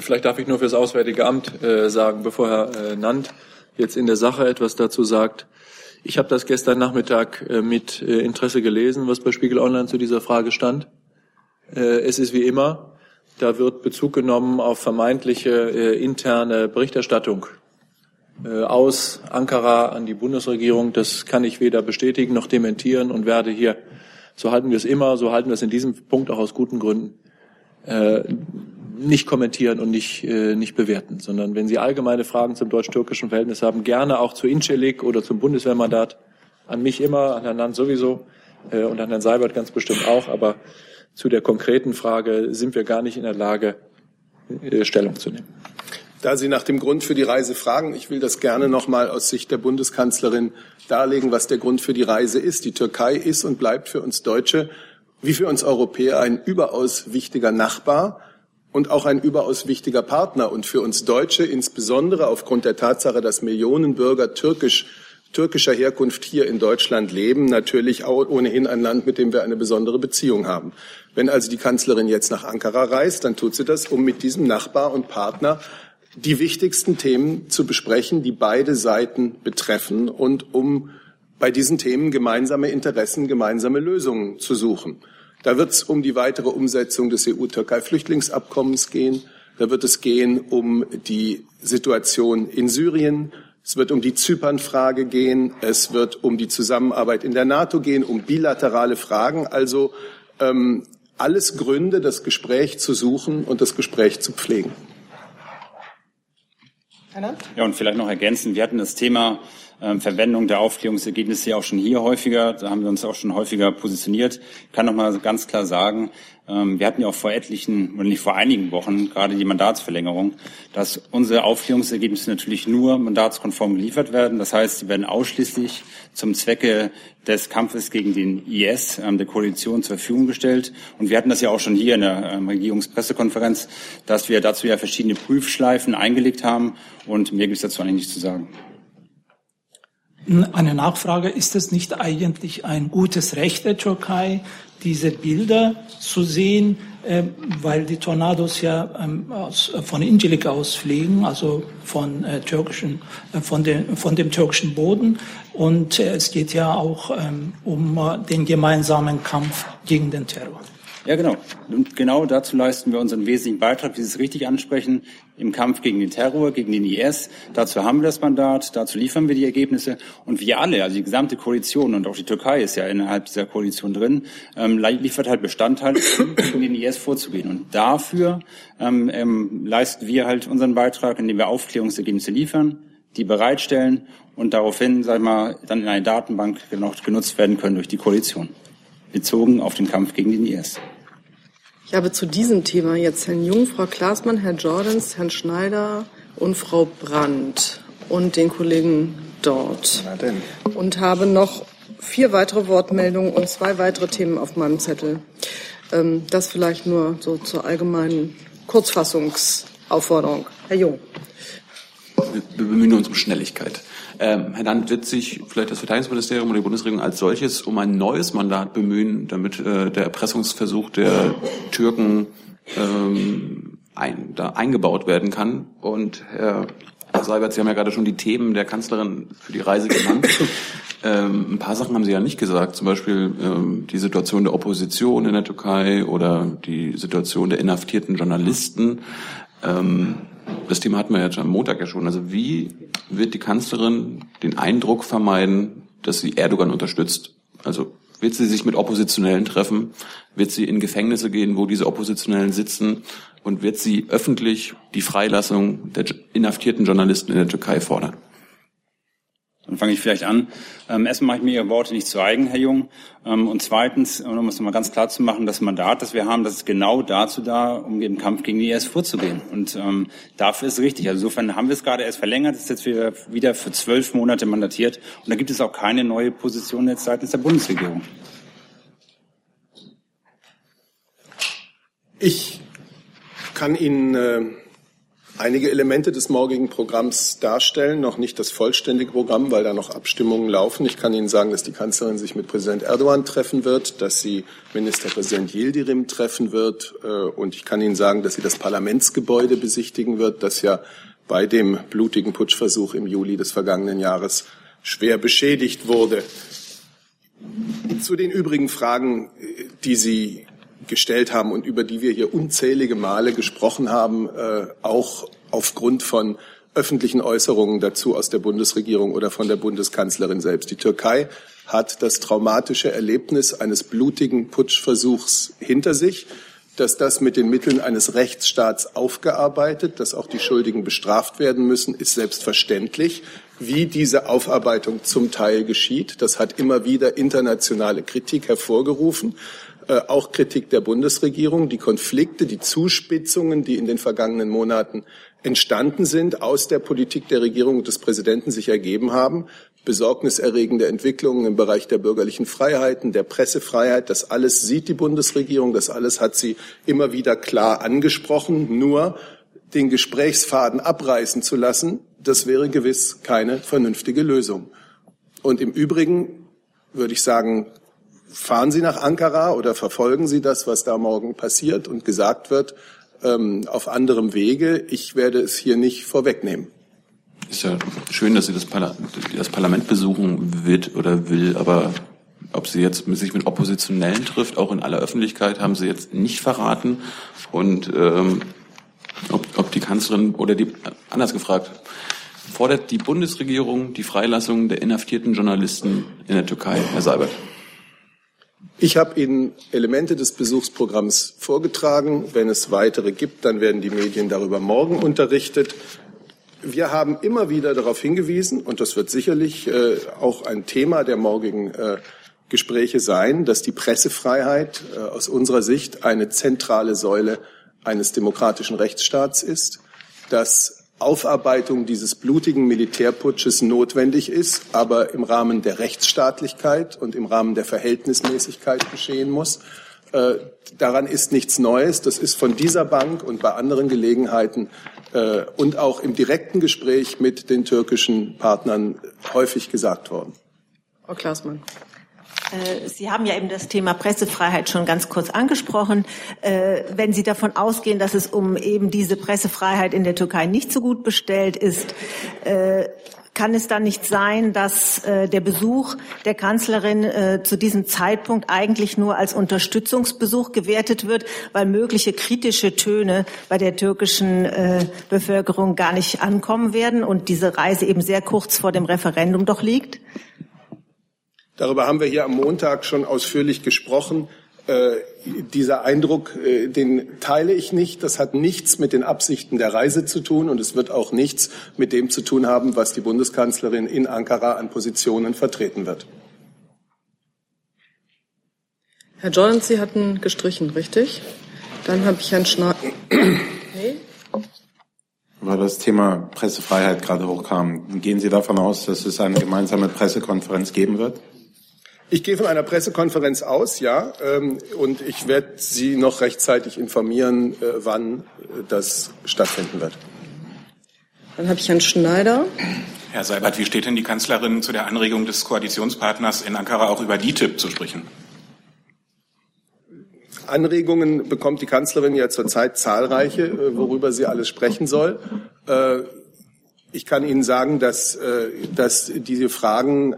Vielleicht darf ich nur für das Auswärtige Amt äh, sagen, bevor Herr äh, Nant jetzt in der Sache etwas dazu sagt. Ich habe das gestern Nachmittag äh, mit äh, Interesse gelesen, was bei Spiegel Online zu dieser Frage stand. Äh, es ist wie immer, da wird Bezug genommen auf vermeintliche interne Berichterstattung aus Ankara an die Bundesregierung. Das kann ich weder bestätigen noch dementieren und werde hier, so halten wir es immer, so halten wir es in diesem Punkt auch aus guten Gründen, nicht kommentieren und nicht, äh, nicht bewerten, sondern wenn Sie allgemeine Fragen zum deutsch-türkischen Verhältnis haben, gerne auch zu Incelik oder zum Bundeswehrmandat, an mich immer, an Herrn Nant sowieso äh, und an Herrn Seibert ganz bestimmt auch, aber zu der konkreten Frage sind wir gar nicht in der Lage, äh, Stellung zu nehmen. Da Sie nach dem Grund für die Reise fragen, ich will das gerne noch mal aus Sicht der Bundeskanzlerin darlegen, was der Grund für die Reise ist. Die Türkei ist und bleibt für uns Deutsche wie für uns Europäer ein überaus wichtiger Nachbar und auch ein überaus wichtiger Partner und für uns Deutsche insbesondere aufgrund der Tatsache, dass Millionen Bürger türkisch türkischer Herkunft hier in Deutschland leben, natürlich auch ohnehin ein Land, mit dem wir eine besondere Beziehung haben. Wenn also die Kanzlerin jetzt nach Ankara reist, dann tut sie das, um mit diesem Nachbar und Partner die wichtigsten Themen zu besprechen, die beide Seiten betreffen und um bei diesen Themen gemeinsame Interessen, gemeinsame Lösungen zu suchen. Da wird es um die weitere Umsetzung des EU-Türkei-Flüchtlingsabkommens gehen. Da wird es gehen um die Situation in Syrien. Es wird um die Zypernfrage gehen. Es wird um die Zusammenarbeit in der NATO gehen, um bilaterale Fragen. Also ähm, alles Gründe, das Gespräch zu suchen und das Gespräch zu pflegen. Ja, und vielleicht noch ergänzen. Wir hatten das Thema ähm, Verwendung der Aufklärungsergebnisse ja auch schon hier häufiger. Da haben wir uns auch schon häufiger positioniert. Ich kann noch mal ganz klar sagen, ähm, wir hatten ja auch vor etlichen, oder nicht vor einigen Wochen, gerade die Mandatsverlängerung, dass unsere Aufklärungsergebnisse natürlich nur mandatskonform geliefert werden. Das heißt, sie werden ausschließlich zum Zwecke des Kampfes gegen den IS ähm, der Koalition zur Verfügung gestellt. Und wir hatten das ja auch schon hier in der ähm, Regierungspressekonferenz, dass wir dazu ja verschiedene Prüfschleifen eingelegt haben. Und mehr gibt es dazu eigentlich nicht zu sagen. Eine Nachfrage, ist es nicht eigentlich ein gutes Recht der Türkei, diese Bilder zu sehen, äh, weil die Tornados ja ähm, aus, von Incelik aus fliegen, also von, äh, türkischen, äh, von, den, von dem türkischen Boden. Und äh, es geht ja auch ähm, um äh, den gemeinsamen Kampf gegen den Terror. Ja, genau. Und genau dazu leisten wir unseren wesentlichen Beitrag, wie Sie es richtig ansprechen, im Kampf gegen den Terror, gegen den IS. Dazu haben wir das Mandat, dazu liefern wir die Ergebnisse. Und wir alle, also die gesamte Koalition und auch die Türkei ist ja innerhalb dieser Koalition drin, ähm, liefert halt Bestandteile, gegen den IS vorzugehen. Und dafür ähm, ähm, leisten wir halt unseren Beitrag, indem wir Aufklärungsergebnisse liefern, die bereitstellen und daraufhin, sag ich mal, dann in eine Datenbank genutzt werden können durch die Koalition, bezogen auf den Kampf gegen den IS. Ich habe zu diesem Thema jetzt Herrn Jung, Frau Klaasmann, Herrn Jordans, Herrn Schneider und Frau Brandt und den Kollegen dort. Na denn. Und habe noch vier weitere Wortmeldungen und zwei weitere Themen auf meinem Zettel. Ähm, das vielleicht nur so zur allgemeinen Kurzfassungsaufforderung. Herr Jung. Wir bemühen uns um Schnelligkeit. Ähm, Herr Land, wird sich vielleicht das Verteidigungsministerium oder die Bundesregierung als solches um ein neues Mandat bemühen, damit äh, der Erpressungsversuch der Türken ähm, ein, da eingebaut werden kann? Und Herr, Seibert, Sie haben ja gerade schon die Themen der Kanzlerin für die Reise genannt. Ähm, ein paar Sachen haben Sie ja nicht gesagt, zum Beispiel ähm, die Situation der Opposition in der Türkei oder die Situation der inhaftierten Journalisten. Ähm, das Thema hatten wir jetzt am Montag ja schon. Also wie wird die Kanzlerin den Eindruck vermeiden, dass sie Erdogan unterstützt? Also wird sie sich mit Oppositionellen treffen? Wird sie in Gefängnisse gehen, wo diese Oppositionellen sitzen? Und wird sie öffentlich die Freilassung der inhaftierten Journalisten in der Türkei fordern? Dann fange ich vielleicht an. Ähm, erstmal mache ich mir Ihre Worte nicht zu eigen, Herr Jung. Ähm, und zweitens, um es nochmal ganz klar zu machen, das Mandat, das wir haben, das ist genau dazu da, um im Kampf gegen die IS vorzugehen. Und ähm, dafür ist es richtig. Also insofern haben wir es gerade erst verlängert, ist jetzt wieder, für zwölf Monate mandatiert. Und da gibt es auch keine neue Position jetzt seitens der Bundesregierung. Ich kann Ihnen äh, einige Elemente des morgigen Programms darstellen, noch nicht das vollständige Programm, weil da noch Abstimmungen laufen. Ich kann Ihnen sagen, dass die Kanzlerin sich mit Präsident Erdogan treffen wird, dass sie Ministerpräsident Yildirim treffen wird äh, und ich kann Ihnen sagen, dass sie das Parlamentsgebäude besichtigen wird, das ja bei dem blutigen Putschversuch im Juli des vergangenen Jahres schwer beschädigt wurde. Zu den übrigen Fragen, die Sie gestellt haben und über die wir hier unzählige Male gesprochen haben, äh, auch aufgrund von öffentlichen Äußerungen dazu aus der Bundesregierung oder von der Bundeskanzlerin selbst. Die Türkei hat das traumatische Erlebnis eines blutigen Putschversuchs hinter sich, dass das mit den Mitteln eines Rechtsstaats aufgearbeitet, dass auch die Schuldigen bestraft werden müssen, ist selbstverständlich. Wie diese Aufarbeitung zum Teil geschieht, das hat immer wieder internationale Kritik hervorgerufen. Äh, auch Kritik der Bundesregierung. Die Konflikte, die Zuspitzungen, die in den vergangenen Monaten entstanden sind, aus der Politik der Regierung und des Präsidenten sich ergeben haben, besorgniserregende Entwicklungen im Bereich der bürgerlichen Freiheiten, der Pressefreiheit, das alles sieht die Bundesregierung, das alles hat sie immer wieder klar angesprochen. Nur den Gesprächsfaden abreißen zu lassen, das wäre gewiss keine vernünftige Lösung. Und im Übrigen würde ich sagen, fahren Sie nach Ankara oder verfolgen Sie das, was da morgen passiert und gesagt wird, ähm, auf anderem Wege? Ich werde es hier nicht vorwegnehmen. Ist ja schön, dass sie das, Parla das Parlament besuchen wird oder will, aber ob sie jetzt sich mit Oppositionellen trifft, auch in aller Öffentlichkeit, haben sie jetzt nicht verraten. Und ähm, ob, ob die Kanzlerin oder die anders gefragt, fordert die Bundesregierung die Freilassung der inhaftierten Journalisten in der Türkei, Herr Seibert? Ich habe Ihnen Elemente des Besuchsprogramms vorgetragen. Wenn es weitere gibt, dann werden die Medien darüber morgen unterrichtet. Wir haben immer wieder darauf hingewiesen, und das wird sicherlich äh, auch ein Thema der morgigen äh, Gespräche sein, dass die Pressefreiheit äh, aus unserer Sicht eine zentrale Säule eines demokratischen Rechtsstaats ist, dass Aufarbeitung dieses blutigen Militärputsches notwendig ist, aber im Rahmen der Rechtsstaatlichkeit und im Rahmen der Verhältnismäßigkeit geschehen muss. Äh, daran ist nichts Neues. Das ist von dieser Bank und bei anderen Gelegenheiten äh, und auch im direkten Gespräch mit den türkischen Partnern häufig gesagt worden. Frau Klaasmann. Äh, Sie haben ja eben das Thema Pressefreiheit schon ganz kurz angesprochen. Äh, wenn Sie davon ausgehen, dass es um eben diese Pressefreiheit in der Türkei nicht so gut bestellt ist, äh, kann es dann nicht sein, dass der Besuch der Kanzlerin zu diesem Zeitpunkt eigentlich nur als Unterstützungsbesuch gewertet wird, weil mögliche kritische Töne bei der türkischen Bevölkerung gar nicht ankommen werden und diese Reise eben sehr kurz vor dem Referendum doch liegt? Darüber haben wir hier am Montag schon ausführlich gesprochen. Äh, dieser Eindruck, äh, den teile ich nicht. Das hat nichts mit den Absichten der Reise zu tun und es wird auch nichts mit dem zu tun haben, was die Bundeskanzlerin in Ankara an Positionen vertreten wird. Herr Jordan, Sie hatten gestrichen, richtig? Dann habe ich Herrn Schneider. Nee? Weil das Thema Pressefreiheit gerade hochkam. Gehen Sie davon aus, dass es eine gemeinsame Pressekonferenz geben wird? Ich gehe von einer Pressekonferenz aus, ja, ähm, und ich werde Sie noch rechtzeitig informieren, äh, wann äh, das stattfinden wird. Dann habe ich Herrn Schneider. Herr Seibert, wie steht denn die Kanzlerin zu der Anregung des Koalitionspartners in Ankara auch über DITIB zu sprechen? Anregungen bekommt die Kanzlerin ja zurzeit zahlreiche, äh, worüber sie alles sprechen soll. Ich kann Ihnen sagen, dass, dass diese Fragen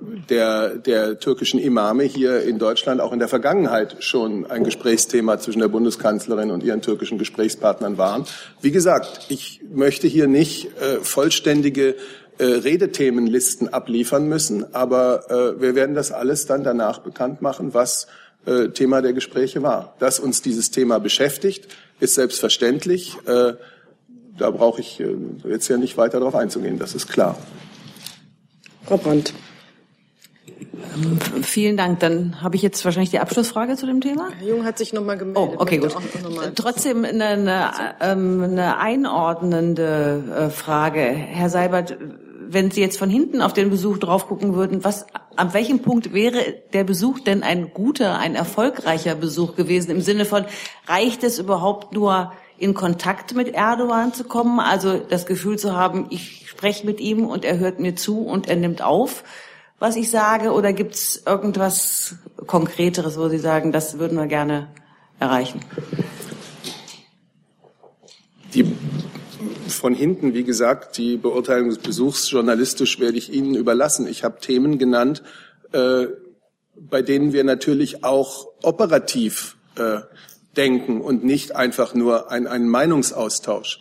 der, der türkischen Imame hier in Deutschland auch in der Vergangenheit schon ein Gesprächsthema zwischen der Bundeskanzlerin und ihren türkischen Gesprächspartnern waren. Wie gesagt, ich möchte hier nicht äh, vollständige äh, Redethemenlisten abliefern müssen, aber äh, wir werden das alles dann danach bekannt machen, was äh, Thema der Gespräche war. Dass uns dieses Thema beschäftigt, ist selbstverständlich. Äh, da brauche ich äh, jetzt ja nicht weiter darauf einzugehen, das ist klar. Frau Brandt. Ähm, vielen Dank. Dann habe ich jetzt wahrscheinlich die Abschlussfrage zu dem Thema. Herr Jung hat sich noch mal gemeldet. Oh, okay, gut. Trotzdem eine, eine, ähm, eine einordnende äh, Frage. Herr Seibert, wenn Sie jetzt von hinten auf den Besuch drauf gucken würden, was, an welchem Punkt wäre der Besuch denn ein guter, ein erfolgreicher Besuch gewesen? Im Sinne von, reicht es überhaupt nur, in Kontakt mit Erdogan zu kommen? Also das Gefühl zu haben, ich spreche mit ihm und er hört mir zu und er nimmt auf? Was ich sage, oder gibt es irgendwas Konkreteres, wo Sie sagen, das würden wir gerne erreichen? Die von hinten, wie gesagt, die Beurteilung des Besuchs journalistisch werde ich Ihnen überlassen. Ich habe Themen genannt, äh, bei denen wir natürlich auch operativ äh, denken und nicht einfach nur ein, einen Meinungsaustausch.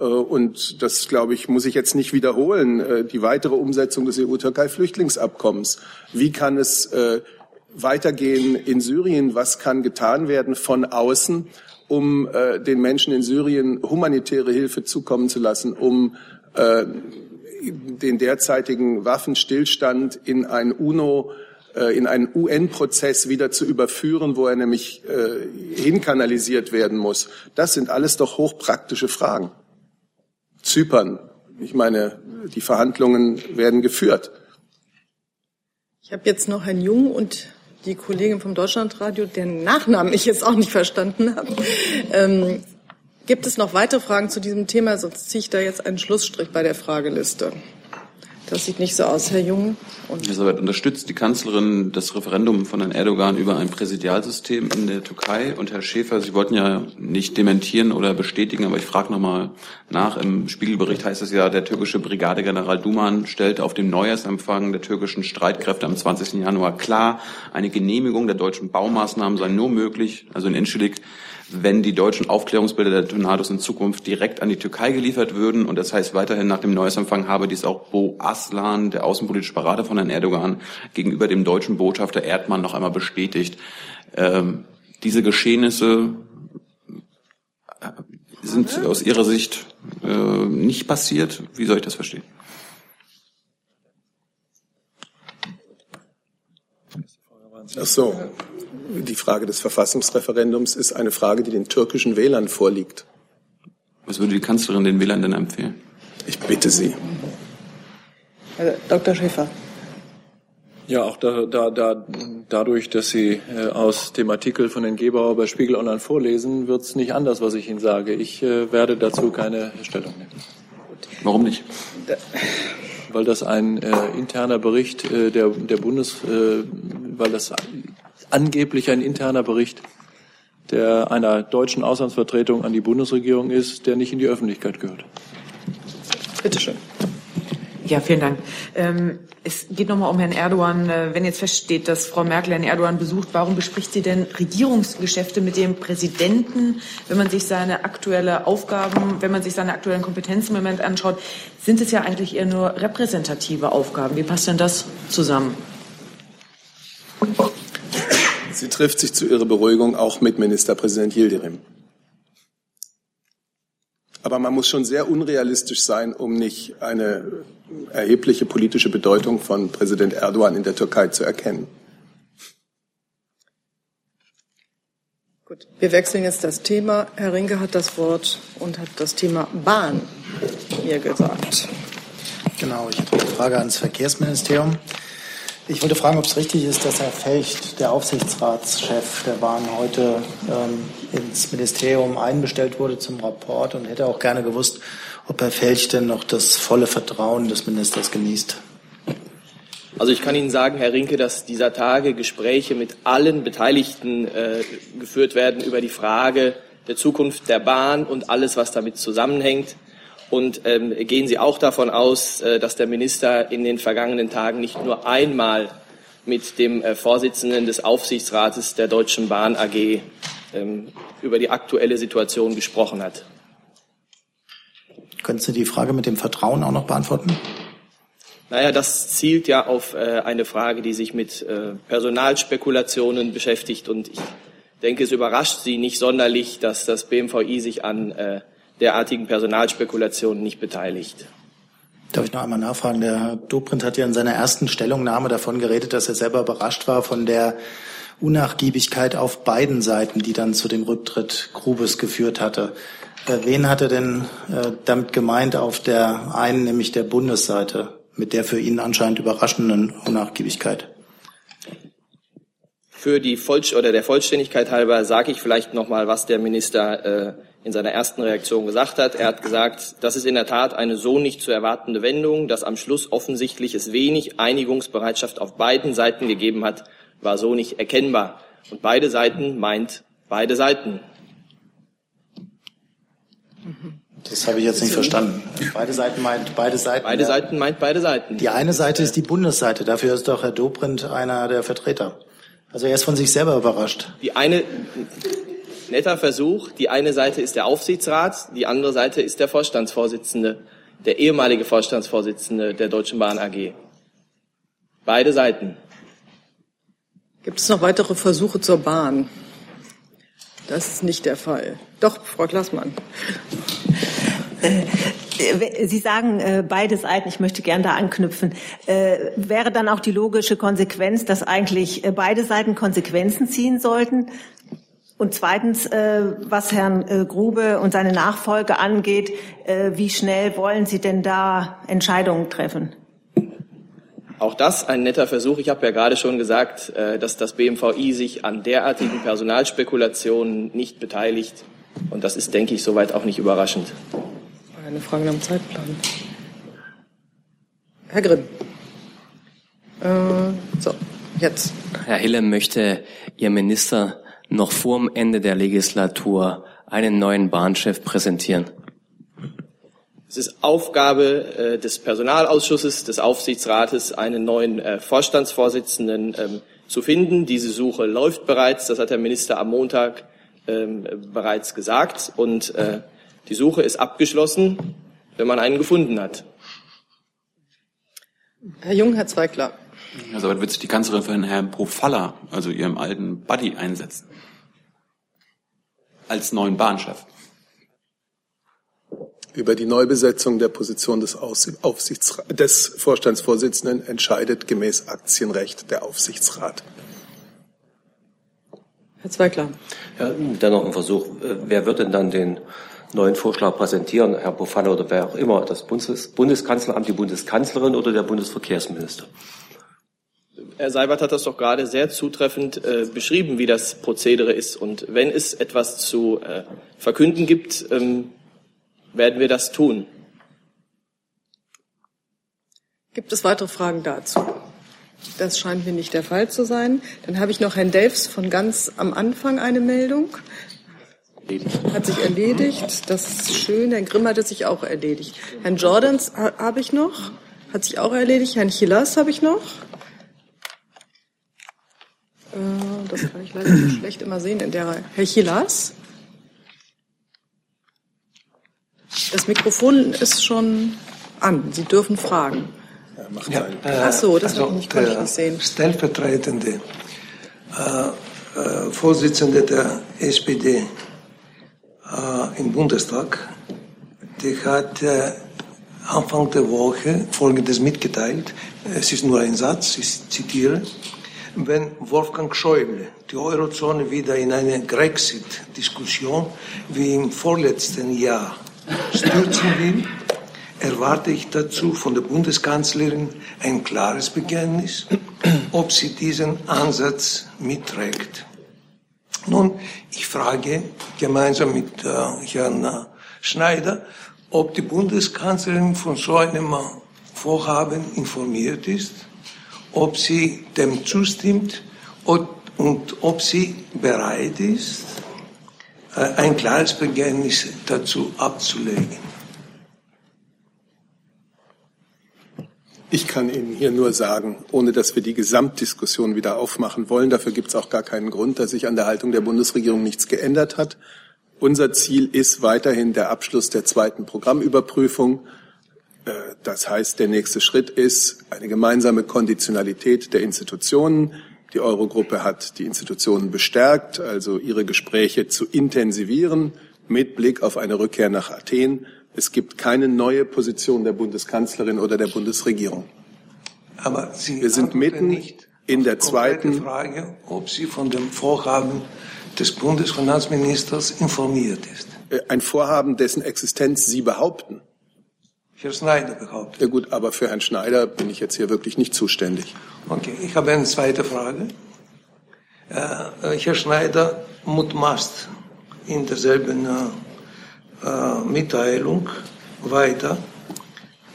Äh, und das, glaube ich, muss ich jetzt nicht wiederholen, äh, die weitere Umsetzung des EU-Türkei-Flüchtlingsabkommens. Wie kann es äh, weitergehen in Syrien? Was kann getan werden von außen, um den Menschen in Syrien humanitäre Hilfe zukommen zu lassen, um den derzeitigen Waffenstillstand in ein UNO in einen UN-Prozess wieder zu überführen, wo er nämlich hinkanalisiert werden muss. Das sind alles doch hochpraktische Fragen. Zypern. Ich meine, die Verhandlungen werden geführt. Ich habe jetzt noch Herrn Jung und die Kollegin vom Deutschlandradio, deren Nachnamen ich jetzt auch nicht verstanden habe. Ähm, gibt es noch weitere Fragen zu diesem Thema? Sonst ziehe ich da jetzt einen Schlussstrich bei der Frageliste. Das sieht nicht so aus, Herr Jung. Und Elisabeth, unterstützt die Kanzlerin das Referendum von Herrn Erdogan über ein Präsidialsystem in der Türkei? Und Herr Schäfer, Sie wollten ja nicht dementieren oder bestätigen, aber ich frage nochmal nach. Im Spiegelbericht heißt es ja, der türkische Brigadegeneral Duman stellte auf dem Neujahrsempfang der türkischen Streitkräfte am 20. Januar klar, eine Genehmigung der deutschen Baumaßnahmen sei nur möglich, also in Inschlik, wenn die deutschen Aufklärungsbilder der Tornados in Zukunft direkt an die Türkei geliefert würden. Und das heißt weiterhin nach dem Neujahrsempfang habe dies auch Bo Aslan, der außenpolitische Berater von Herrn Erdogan, gegenüber dem deutschen Botschafter Erdmann noch einmal bestätigt. Ähm, diese Geschehnisse äh, sind aus Ihrer Sicht äh, nicht passiert. Wie soll ich das verstehen? Ach so. Die Frage des Verfassungsreferendums ist eine Frage, die den türkischen Wählern vorliegt. Was würde die Kanzlerin den Wählern denn empfehlen? Ich bitte Sie. Herr Dr. Schäfer. Ja, auch da, da, da, dadurch, dass Sie äh, aus dem Artikel von Herrn Gebauer bei Spiegel Online vorlesen, wird es nicht anders, was ich Ihnen sage. Ich äh, werde dazu keine Stellung nehmen. Warum nicht? Da weil das ein äh, interner Bericht äh, der, der Bundes, äh, weil das angeblich ein interner Bericht der einer deutschen Auslandsvertretung an die Bundesregierung ist, der nicht in die Öffentlichkeit gehört. Bitte schön. Ja, vielen Dank. Ähm, es geht nochmal um Herrn Erdogan. Äh, wenn jetzt feststeht, dass Frau Merkel Herrn Erdogan besucht, warum bespricht sie denn Regierungsgeschäfte mit dem Präsidenten? Wenn man sich seine aktuelle Aufgaben, wenn man sich seine aktuellen Kompetenzen im Moment anschaut, sind es ja eigentlich eher nur repräsentative Aufgaben. Wie passt denn das zusammen? Sie trifft sich zu ihrer Beruhigung auch mit Ministerpräsident Yildirim. Aber man muss schon sehr unrealistisch sein, um nicht eine erhebliche politische Bedeutung von Präsident Erdogan in der Türkei zu erkennen. Gut, wir wechseln jetzt das Thema. Herr Rinke hat das Wort und hat das Thema Bahn mir gesagt. Genau, ich habe eine Frage ans Verkehrsministerium. Ich wollte fragen, ob es richtig ist, dass Herr Fecht, der Aufsichtsratschef der Bahn, heute ähm, ins Ministerium einbestellt wurde zum Rapport und hätte auch gerne gewusst, ob Herr Fecht denn noch das volle Vertrauen des Ministers genießt. Also ich kann Ihnen sagen, Herr Rinke, dass dieser Tage Gespräche mit allen Beteiligten äh, geführt werden über die Frage der Zukunft der Bahn und alles, was damit zusammenhängt. Und ähm, gehen Sie auch davon aus, äh, dass der Minister in den vergangenen Tagen nicht nur einmal mit dem äh, Vorsitzenden des Aufsichtsrates der Deutschen Bahn AG ähm, über die aktuelle Situation gesprochen hat. Können Sie die Frage mit dem Vertrauen auch noch beantworten? Naja, das zielt ja auf äh, eine Frage, die sich mit äh, Personalspekulationen beschäftigt. Und ich denke, es überrascht Sie nicht sonderlich, dass das BMVI sich an äh, derartigen Personalspekulationen nicht beteiligt. Darf ich noch einmal nachfragen? Der Herr Dobrindt hat ja in seiner ersten Stellungnahme davon geredet, dass er selber überrascht war von der Unnachgiebigkeit auf beiden Seiten, die dann zu dem Rücktritt Grubes geführt hatte. Wen hat er denn äh, damit gemeint auf der einen, nämlich der Bundesseite? mit der für ihn anscheinend überraschenden Unnachgiebigkeit. Für die Voll oder der Vollständigkeit halber sage ich vielleicht noch mal, was der Minister äh, in seiner ersten Reaktion gesagt hat. Er hat gesagt, das ist in der Tat eine so nicht zu erwartende Wendung, dass am Schluss offensichtlich es wenig Einigungsbereitschaft auf beiden Seiten gegeben hat, war so nicht erkennbar. Und beide Seiten meint beide Seiten. Das habe ich jetzt nicht verstanden. Beide Seiten meint beide Seiten. Beide Seiten meint beide Seiten. Die eine Seite ist die Bundesseite. Dafür ist doch Herr Dobrindt einer der Vertreter. Also er ist von sich selber überrascht. Die eine, netter Versuch. Die eine Seite ist der Aufsichtsrat, die andere Seite ist der Vorstandsvorsitzende, der ehemalige Vorstandsvorsitzende der Deutschen Bahn AG. Beide Seiten. Gibt es noch weitere Versuche zur Bahn? Das ist nicht der Fall. Doch, Frau Klassmann. Äh, Sie sagen äh, beide Seiten, ich möchte gern da anknüpfen. Äh, wäre dann auch die logische Konsequenz, dass eigentlich beide Seiten Konsequenzen ziehen sollten? Und zweitens, was Herrn Grube und seine Nachfolge angeht, wie schnell wollen Sie denn da Entscheidungen treffen? Auch das ein netter Versuch. Ich habe ja gerade schon gesagt, äh, dass das BMVI sich an derartigen Personalspekulationen nicht beteiligt. Und das ist, denke ich, soweit auch nicht überraschend. Eine Frage nach dem Zeitplan. Herr Grimm. Äh, so, jetzt. Herr Hille möchte Ihr Minister noch vor dem Ende der Legislatur einen neuen Bahnchef präsentieren. Es ist Aufgabe äh, des Personalausschusses, des Aufsichtsrates, einen neuen äh, Vorstandsvorsitzenden ähm, zu finden. Diese Suche läuft bereits. Das hat der Minister am Montag ähm, bereits gesagt. Und äh, die Suche ist abgeschlossen, wenn man einen gefunden hat. Herr Jung, Herr Zweigler. Also wird sich die Kanzlerin für Herrn Profalla, also ihrem alten Buddy, einsetzen. Als neuen Bahnchef. Über die Neubesetzung der Position des, Aufsichts des Vorstandsvorsitzenden entscheidet gemäß Aktienrecht der Aufsichtsrat. Herr Zweigler. Ja, dennoch ein Versuch. Äh, wer wird denn dann den neuen Vorschlag präsentieren? Herr Bofalla oder wer auch immer? Das Bundes Bundeskanzleramt, die Bundeskanzlerin oder der Bundesverkehrsminister? Herr Seibert hat das doch gerade sehr zutreffend äh, beschrieben, wie das Prozedere ist. Und wenn es etwas zu äh, verkünden gibt, ähm, werden wir das tun. Gibt es weitere Fragen dazu? Das scheint mir nicht der Fall zu sein. Dann habe ich noch Herrn Delfs von ganz am Anfang eine Meldung. Hat sich erledigt. Das ist schön. Herrn Grimm hat es sich auch erledigt. Herrn Jordans habe ich noch. Hat sich auch erledigt. Herrn Chilas habe ich noch. Äh, das kann ich leider schlecht immer sehen in der Reihe. Herr Chilas? Das Mikrofon ist schon an. Sie dürfen fragen. Ja, äh, Ach so, das also, ich, konnte ich nicht sehen. Stellvertretende äh, äh, Vorsitzende der SPD äh, im Bundestag, die hat äh, Anfang der Woche Folgendes mitgeteilt. Es ist nur ein Satz, ich zitiere. wenn Wolfgang Schäuble die Eurozone wieder in eine Grexit-Diskussion wie im vorletzten Jahr stürzen will, erwarte ich dazu von der Bundeskanzlerin ein klares Bekenntnis, ob sie diesen Ansatz mitträgt. Nun, ich frage gemeinsam mit äh, Herrn Schneider, ob die Bundeskanzlerin von so einem Vorhaben informiert ist, ob sie dem zustimmt und, und ob sie bereit ist, äh, ein klares Bekenntnis dazu abzulegen. Ich kann Ihnen hier nur sagen, ohne dass wir die Gesamtdiskussion wieder aufmachen wollen, dafür gibt es auch gar keinen Grund, dass sich an der Haltung der Bundesregierung nichts geändert hat. Unser Ziel ist weiterhin der Abschluss der zweiten Programmüberprüfung. Äh, das heißt, der nächste Schritt ist eine gemeinsame Konditionalität der Institutionen. Die Eurogruppe hat die Institutionen bestärkt, also ihre Gespräche zu intensivieren mit Blick auf eine Rückkehr nach Athen. Es gibt keine neue Position der Bundeskanzlerin oder der Bundesregierung. Aber Sie Wir sind mitten in der zweiten Frage, ob Sie von dem Vorhaben des Bundesfinanzministers informiert ist. Äh, ein Vorhaben, dessen Existenz Sie behaupten. Herr Schneider behauptet. Ja gut, aber für Herrn Schneider bin ich jetzt hier wirklich nicht zuständig. Okay, ich habe eine zweite Frage. Äh, Herr Schneider mutmaßt in derselben äh, Mitteilung weiter,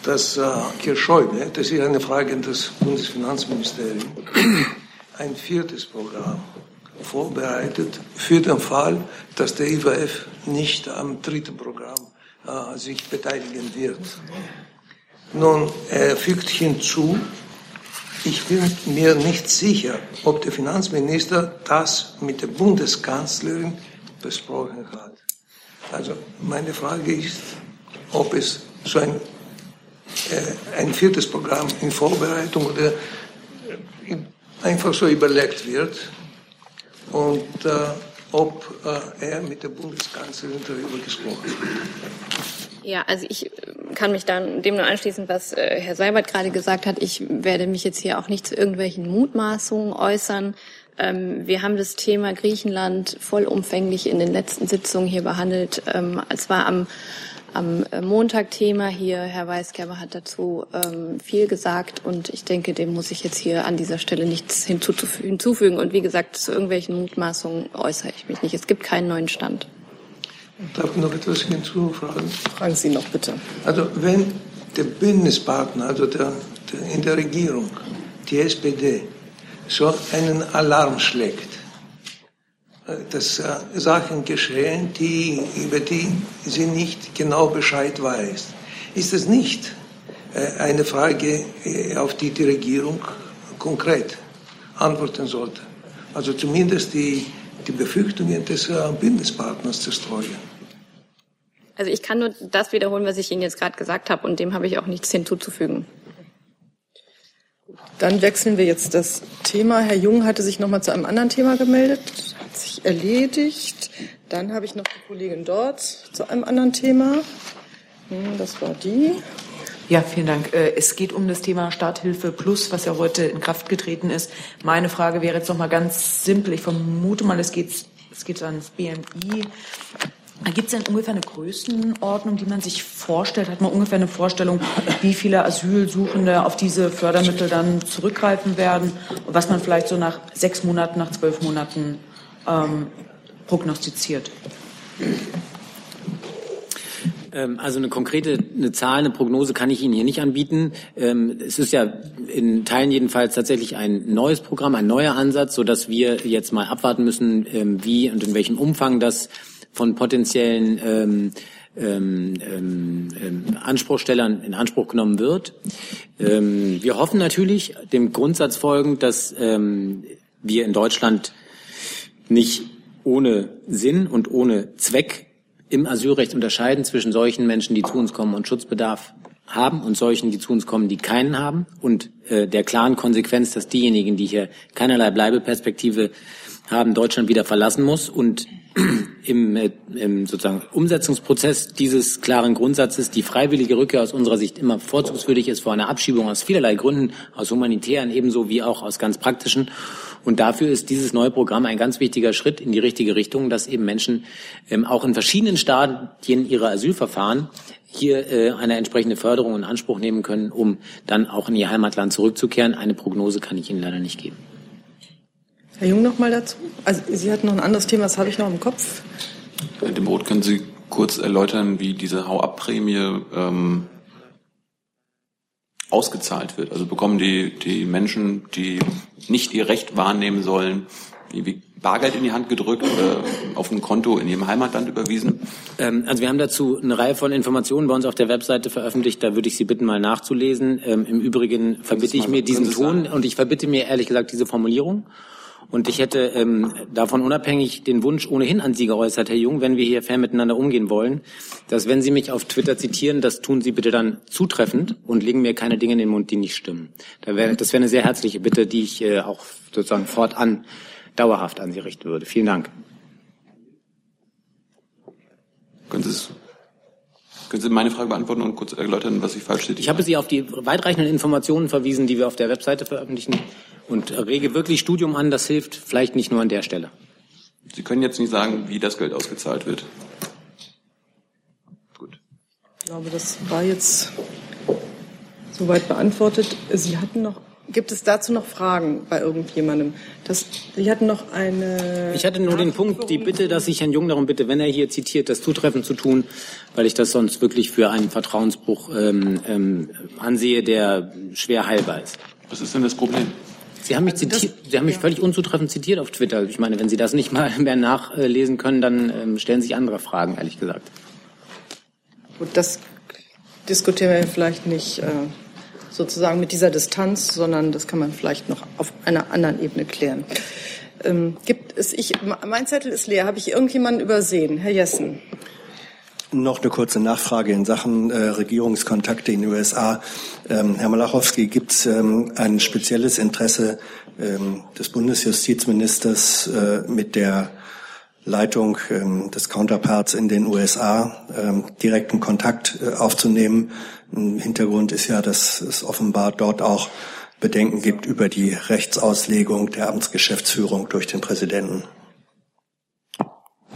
dass äh, Schäuble, das ist eine Frage des Bundesfinanzministeriums, ein viertes Programm vorbereitet für den Fall, dass der IWF nicht am dritten Programm äh, sich beteiligen wird. Nun, er fügt hinzu, ich bin mir nicht sicher, ob der Finanzminister das mit der Bundeskanzlerin besprochen hat. Also meine Frage ist, ob es so ein, äh, ein viertes Programm in Vorbereitung oder äh, einfach so überlegt wird und äh, ob äh, er mit der Bundeskanzlerin darüber gesprochen hat. Ja, also ich kann mich dann dem nur anschließen, was äh, Herr Seibert gerade gesagt hat. Ich werde mich jetzt hier auch nicht zu irgendwelchen Mutmaßungen äußern. Ähm, wir haben das Thema Griechenland vollumfänglich in den letzten Sitzungen hier behandelt. Ähm, es war am am Montag Thema hier. Herr Weisgerber hat dazu ähm, viel gesagt und ich denke, dem muss ich jetzt hier an dieser Stelle nichts hinzufügen. Und wie gesagt, zu irgendwelchen Mutmaßungen äußere ich mich nicht. Es gibt keinen neuen Stand. Darf ich noch etwas hinzufragen? Fragen Sie noch bitte. Also wenn der Bündnispartner, also der, der in der Regierung, die SPD, so einen Alarm schlägt, dass äh, Sachen geschehen, die, über die sie nicht genau Bescheid weiß. Ist es nicht äh, eine Frage, äh, auf die die Regierung konkret antworten sollte? Also zumindest die, die Befürchtungen des Bündnispartners zerstreuen. Also ich kann nur das wiederholen, was ich Ihnen jetzt gerade gesagt habe, und dem habe ich auch nichts hinzuzufügen. Dann wechseln wir jetzt das Thema. Herr Jung hatte sich noch mal zu einem anderen Thema gemeldet sich erledigt. Dann habe ich noch die Kollegin dort zu einem anderen Thema. Hm, das war die. Ja, vielen Dank. Äh, es geht um das Thema Starthilfe Plus, was ja heute in Kraft getreten ist. Meine Frage wäre jetzt noch mal ganz simpel. Ich vermute mal, es geht, es geht ans BMI. Gibt es denn ungefähr eine Größenordnung, die man sich vorstellt? Hat man ungefähr eine Vorstellung, wie viele Asylsuchende auf diese Fördermittel dann zurückgreifen werden und was man vielleicht so nach sechs Monaten, nach zwölf Monaten ähm, prognostiziert? Ähm, also eine konkrete eine Zahl, eine Prognose kann ich Ihnen hier nicht anbieten. Ähm, es ist ja in Teilen jedenfalls tatsächlich ein neues Programm, ein neuer Ansatz, so dass wir jetzt mal abwarten müssen, ähm, wie und in welchem Umfang das von potenziellen ähm, ähm, ähm, Anspruchstellern in Anspruch genommen wird. Ähm, wir hoffen natürlich dem Grundsatz folgend, dass ähm, wir in Deutschland nicht ohne Sinn und ohne Zweck im Asylrecht unterscheiden zwischen solchen Menschen, die zu uns kommen und Schutzbedarf haben und solchen, die zu uns kommen, die keinen haben und äh, der klaren Konsequenz, dass diejenigen, die hier keinerlei Bleibeperspektive haben, Deutschland wieder verlassen muss und im, im sozusagen Umsetzungsprozess dieses klaren Grundsatzes die freiwillige Rückkehr aus unserer Sicht immer vorzugswürdig ist vor einer Abschiebung aus vielerlei Gründen, aus humanitären ebenso wie auch aus ganz praktischen. Und dafür ist dieses neue Programm ein ganz wichtiger Schritt in die richtige Richtung, dass eben Menschen ähm, auch in verschiedenen Stadien ihrer Asylverfahren hier äh, eine entsprechende Förderung in Anspruch nehmen können, um dann auch in ihr Heimatland zurückzukehren. Eine Prognose kann ich Ihnen leider nicht geben. Herr Jung noch mal dazu. Also Sie hatten noch ein anderes Thema, das habe ich noch im Kopf. Herr Demroth, können Sie kurz erläutern, wie diese Hau-Ab-Prämie ähm, ausgezahlt wird? Also bekommen die, die Menschen, die nicht ihr Recht wahrnehmen sollen, wie Bargeld in die Hand gedrückt oder auf ein Konto in ihrem Heimatland überwiesen? Ähm, also wir haben dazu eine Reihe von Informationen bei uns auf der Webseite veröffentlicht. Da würde ich Sie bitten, mal nachzulesen. Ähm, Im Übrigen verbitte ich mir diesen Ton und ich verbitte mir ehrlich gesagt diese Formulierung. Und ich hätte ähm, davon unabhängig den Wunsch ohnehin an Sie geäußert, Herr Jung, wenn wir hier fair miteinander umgehen wollen, dass wenn Sie mich auf Twitter zitieren, das tun Sie bitte dann zutreffend und legen mir keine Dinge in den Mund, die nicht stimmen. Da wär, das wäre eine sehr herzliche Bitte, die ich äh, auch sozusagen fortan dauerhaft an Sie richten würde. Vielen Dank. Können können Sie meine Frage beantworten und kurz erläutern, was ich falsch sehe? Ich habe Sie auf die weitreichenden Informationen verwiesen, die wir auf der Webseite veröffentlichen und rege wirklich Studium an. Das hilft vielleicht nicht nur an der Stelle. Sie können jetzt nicht sagen, wie das Geld ausgezahlt wird. Gut. Ich glaube, das war jetzt soweit beantwortet. Sie hatten noch Gibt es dazu noch Fragen bei irgendjemandem? Das, Sie hatten noch eine. Ich hatte nur den Punkt, die Bitte, dass ich Herrn Jung darum bitte, wenn er hier zitiert, das zutreffend zu tun, weil ich das sonst wirklich für einen Vertrauensbruch ähm, ähm, ansehe, der schwer heilbar ist. Was ist denn das Problem? Sie haben mich, zitiert, Sie haben mich völlig unzutreffend zitiert auf Twitter. Ich meine, wenn Sie das nicht mal mehr nachlesen können, dann ähm, stellen sich andere Fragen, ehrlich gesagt. Gut, das diskutieren wir vielleicht nicht. Äh sozusagen mit dieser Distanz, sondern das kann man vielleicht noch auf einer anderen Ebene klären. Ähm, gibt es, ich, mein Zettel ist leer. Habe ich irgendjemanden übersehen? Herr Jessen. Noch eine kurze Nachfrage in Sachen äh, Regierungskontakte in den USA. Ähm, Herr Malachowski, gibt es ähm, ein spezielles Interesse ähm, des Bundesjustizministers äh, mit der Leitung ähm, des Counterparts in den USA ähm, direkten Kontakt äh, aufzunehmen Hintergrund ist ja, dass es offenbar dort auch Bedenken gibt über die Rechtsauslegung der Amtsgeschäftsführung durch den Präsidenten.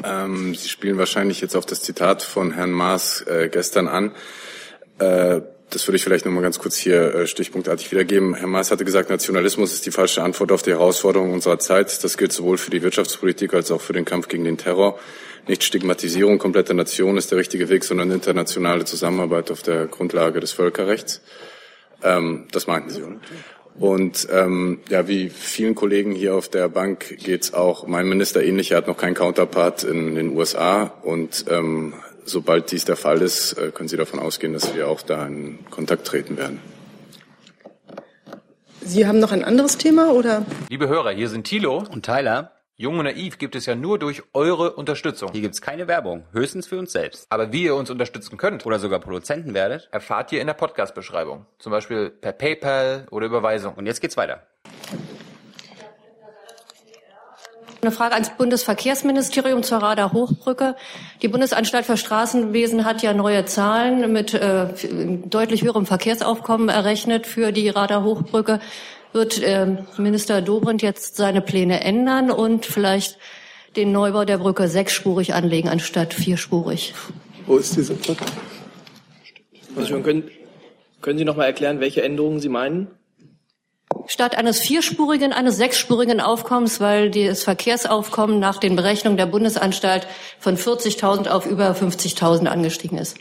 Ähm, Sie spielen wahrscheinlich jetzt auf das Zitat von Herrn Maas äh, gestern an. Äh, das würde ich vielleicht noch mal ganz kurz hier äh, stichpunktartig wiedergeben. Herr Maas hatte gesagt, Nationalismus ist die falsche Antwort auf die Herausforderungen unserer Zeit. Das gilt sowohl für die Wirtschaftspolitik als auch für den Kampf gegen den Terror. Nicht Stigmatisierung kompletter Nationen ist der richtige Weg, sondern internationale Zusammenarbeit auf der Grundlage des Völkerrechts. Ähm, das meinten Sie, oder? Und ähm, ja, wie vielen Kollegen hier auf der Bank geht's auch meinem Minister ähnlich. Er hat noch keinen Counterpart in den USA. Und ähm, sobald dies der Fall ist, äh, können Sie davon ausgehen, dass wir auch da in Kontakt treten werden. Sie haben noch ein anderes Thema, oder? Liebe Hörer, hier sind Thilo und Tyler. Jung und Naiv gibt es ja nur durch eure Unterstützung. Hier gibt es keine Werbung, höchstens für uns selbst. Aber wie ihr uns unterstützen könnt oder sogar Produzenten werdet, erfahrt ihr in der Podcast-Beschreibung. Zum Beispiel per PayPal oder Überweisung. Und jetzt geht's weiter. Eine Frage ans Bundesverkehrsministerium zur Radar Hochbrücke. Die Bundesanstalt für Straßenwesen hat ja neue Zahlen mit äh, deutlich höherem Verkehrsaufkommen errechnet für die Radar Hochbrücke wird äh, Minister Dobrindt jetzt seine Pläne ändern und vielleicht den Neubau der Brücke sechsspurig anlegen anstatt vierspurig. Wo ist diese Brücke? Also können, können Sie noch mal erklären, welche Änderungen Sie meinen? Statt eines vierspurigen, eines sechsspurigen Aufkommens, weil das Verkehrsaufkommen nach den Berechnungen der Bundesanstalt von 40.000 auf über 50.000 angestiegen ist.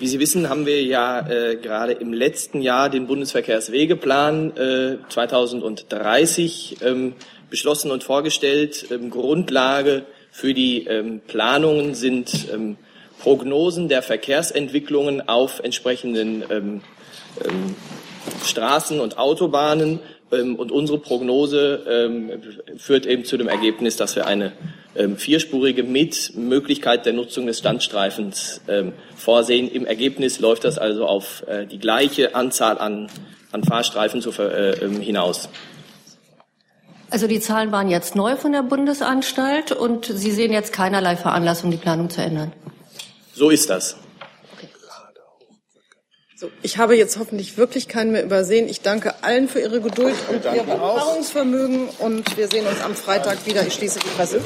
Wie Sie wissen, haben wir ja äh, gerade im letzten Jahr den Bundesverkehrswegeplan äh, 2030 ähm, beschlossen und vorgestellt. Ähm, Grundlage für die ähm, Planungen sind ähm, Prognosen der Verkehrsentwicklungen auf entsprechenden ähm, ähm, Straßen und Autobahnen. Und unsere Prognose führt eben zu dem Ergebnis, dass wir eine ähm, vierspurige mit Möglichkeit der Nutzung des Standstreifens ähm, vorsehen. Im Ergebnis läuft das also auf äh, die gleiche Anzahl an, an Fahrstreifen äh, ähm, hinaus. Also die Zahlen waren jetzt neu von der Bundesanstalt und Sie sehen jetzt keinerlei Veranlassung, die Planung zu ändern. So ist das. So, ich habe jetzt hoffentlich wirklich keinen mehr übersehen. Ich danke allen für Ihre Geduld und Ihr Erfahrungsvermögen und wir sehen uns am Freitag wieder. Ich schließe die Presse.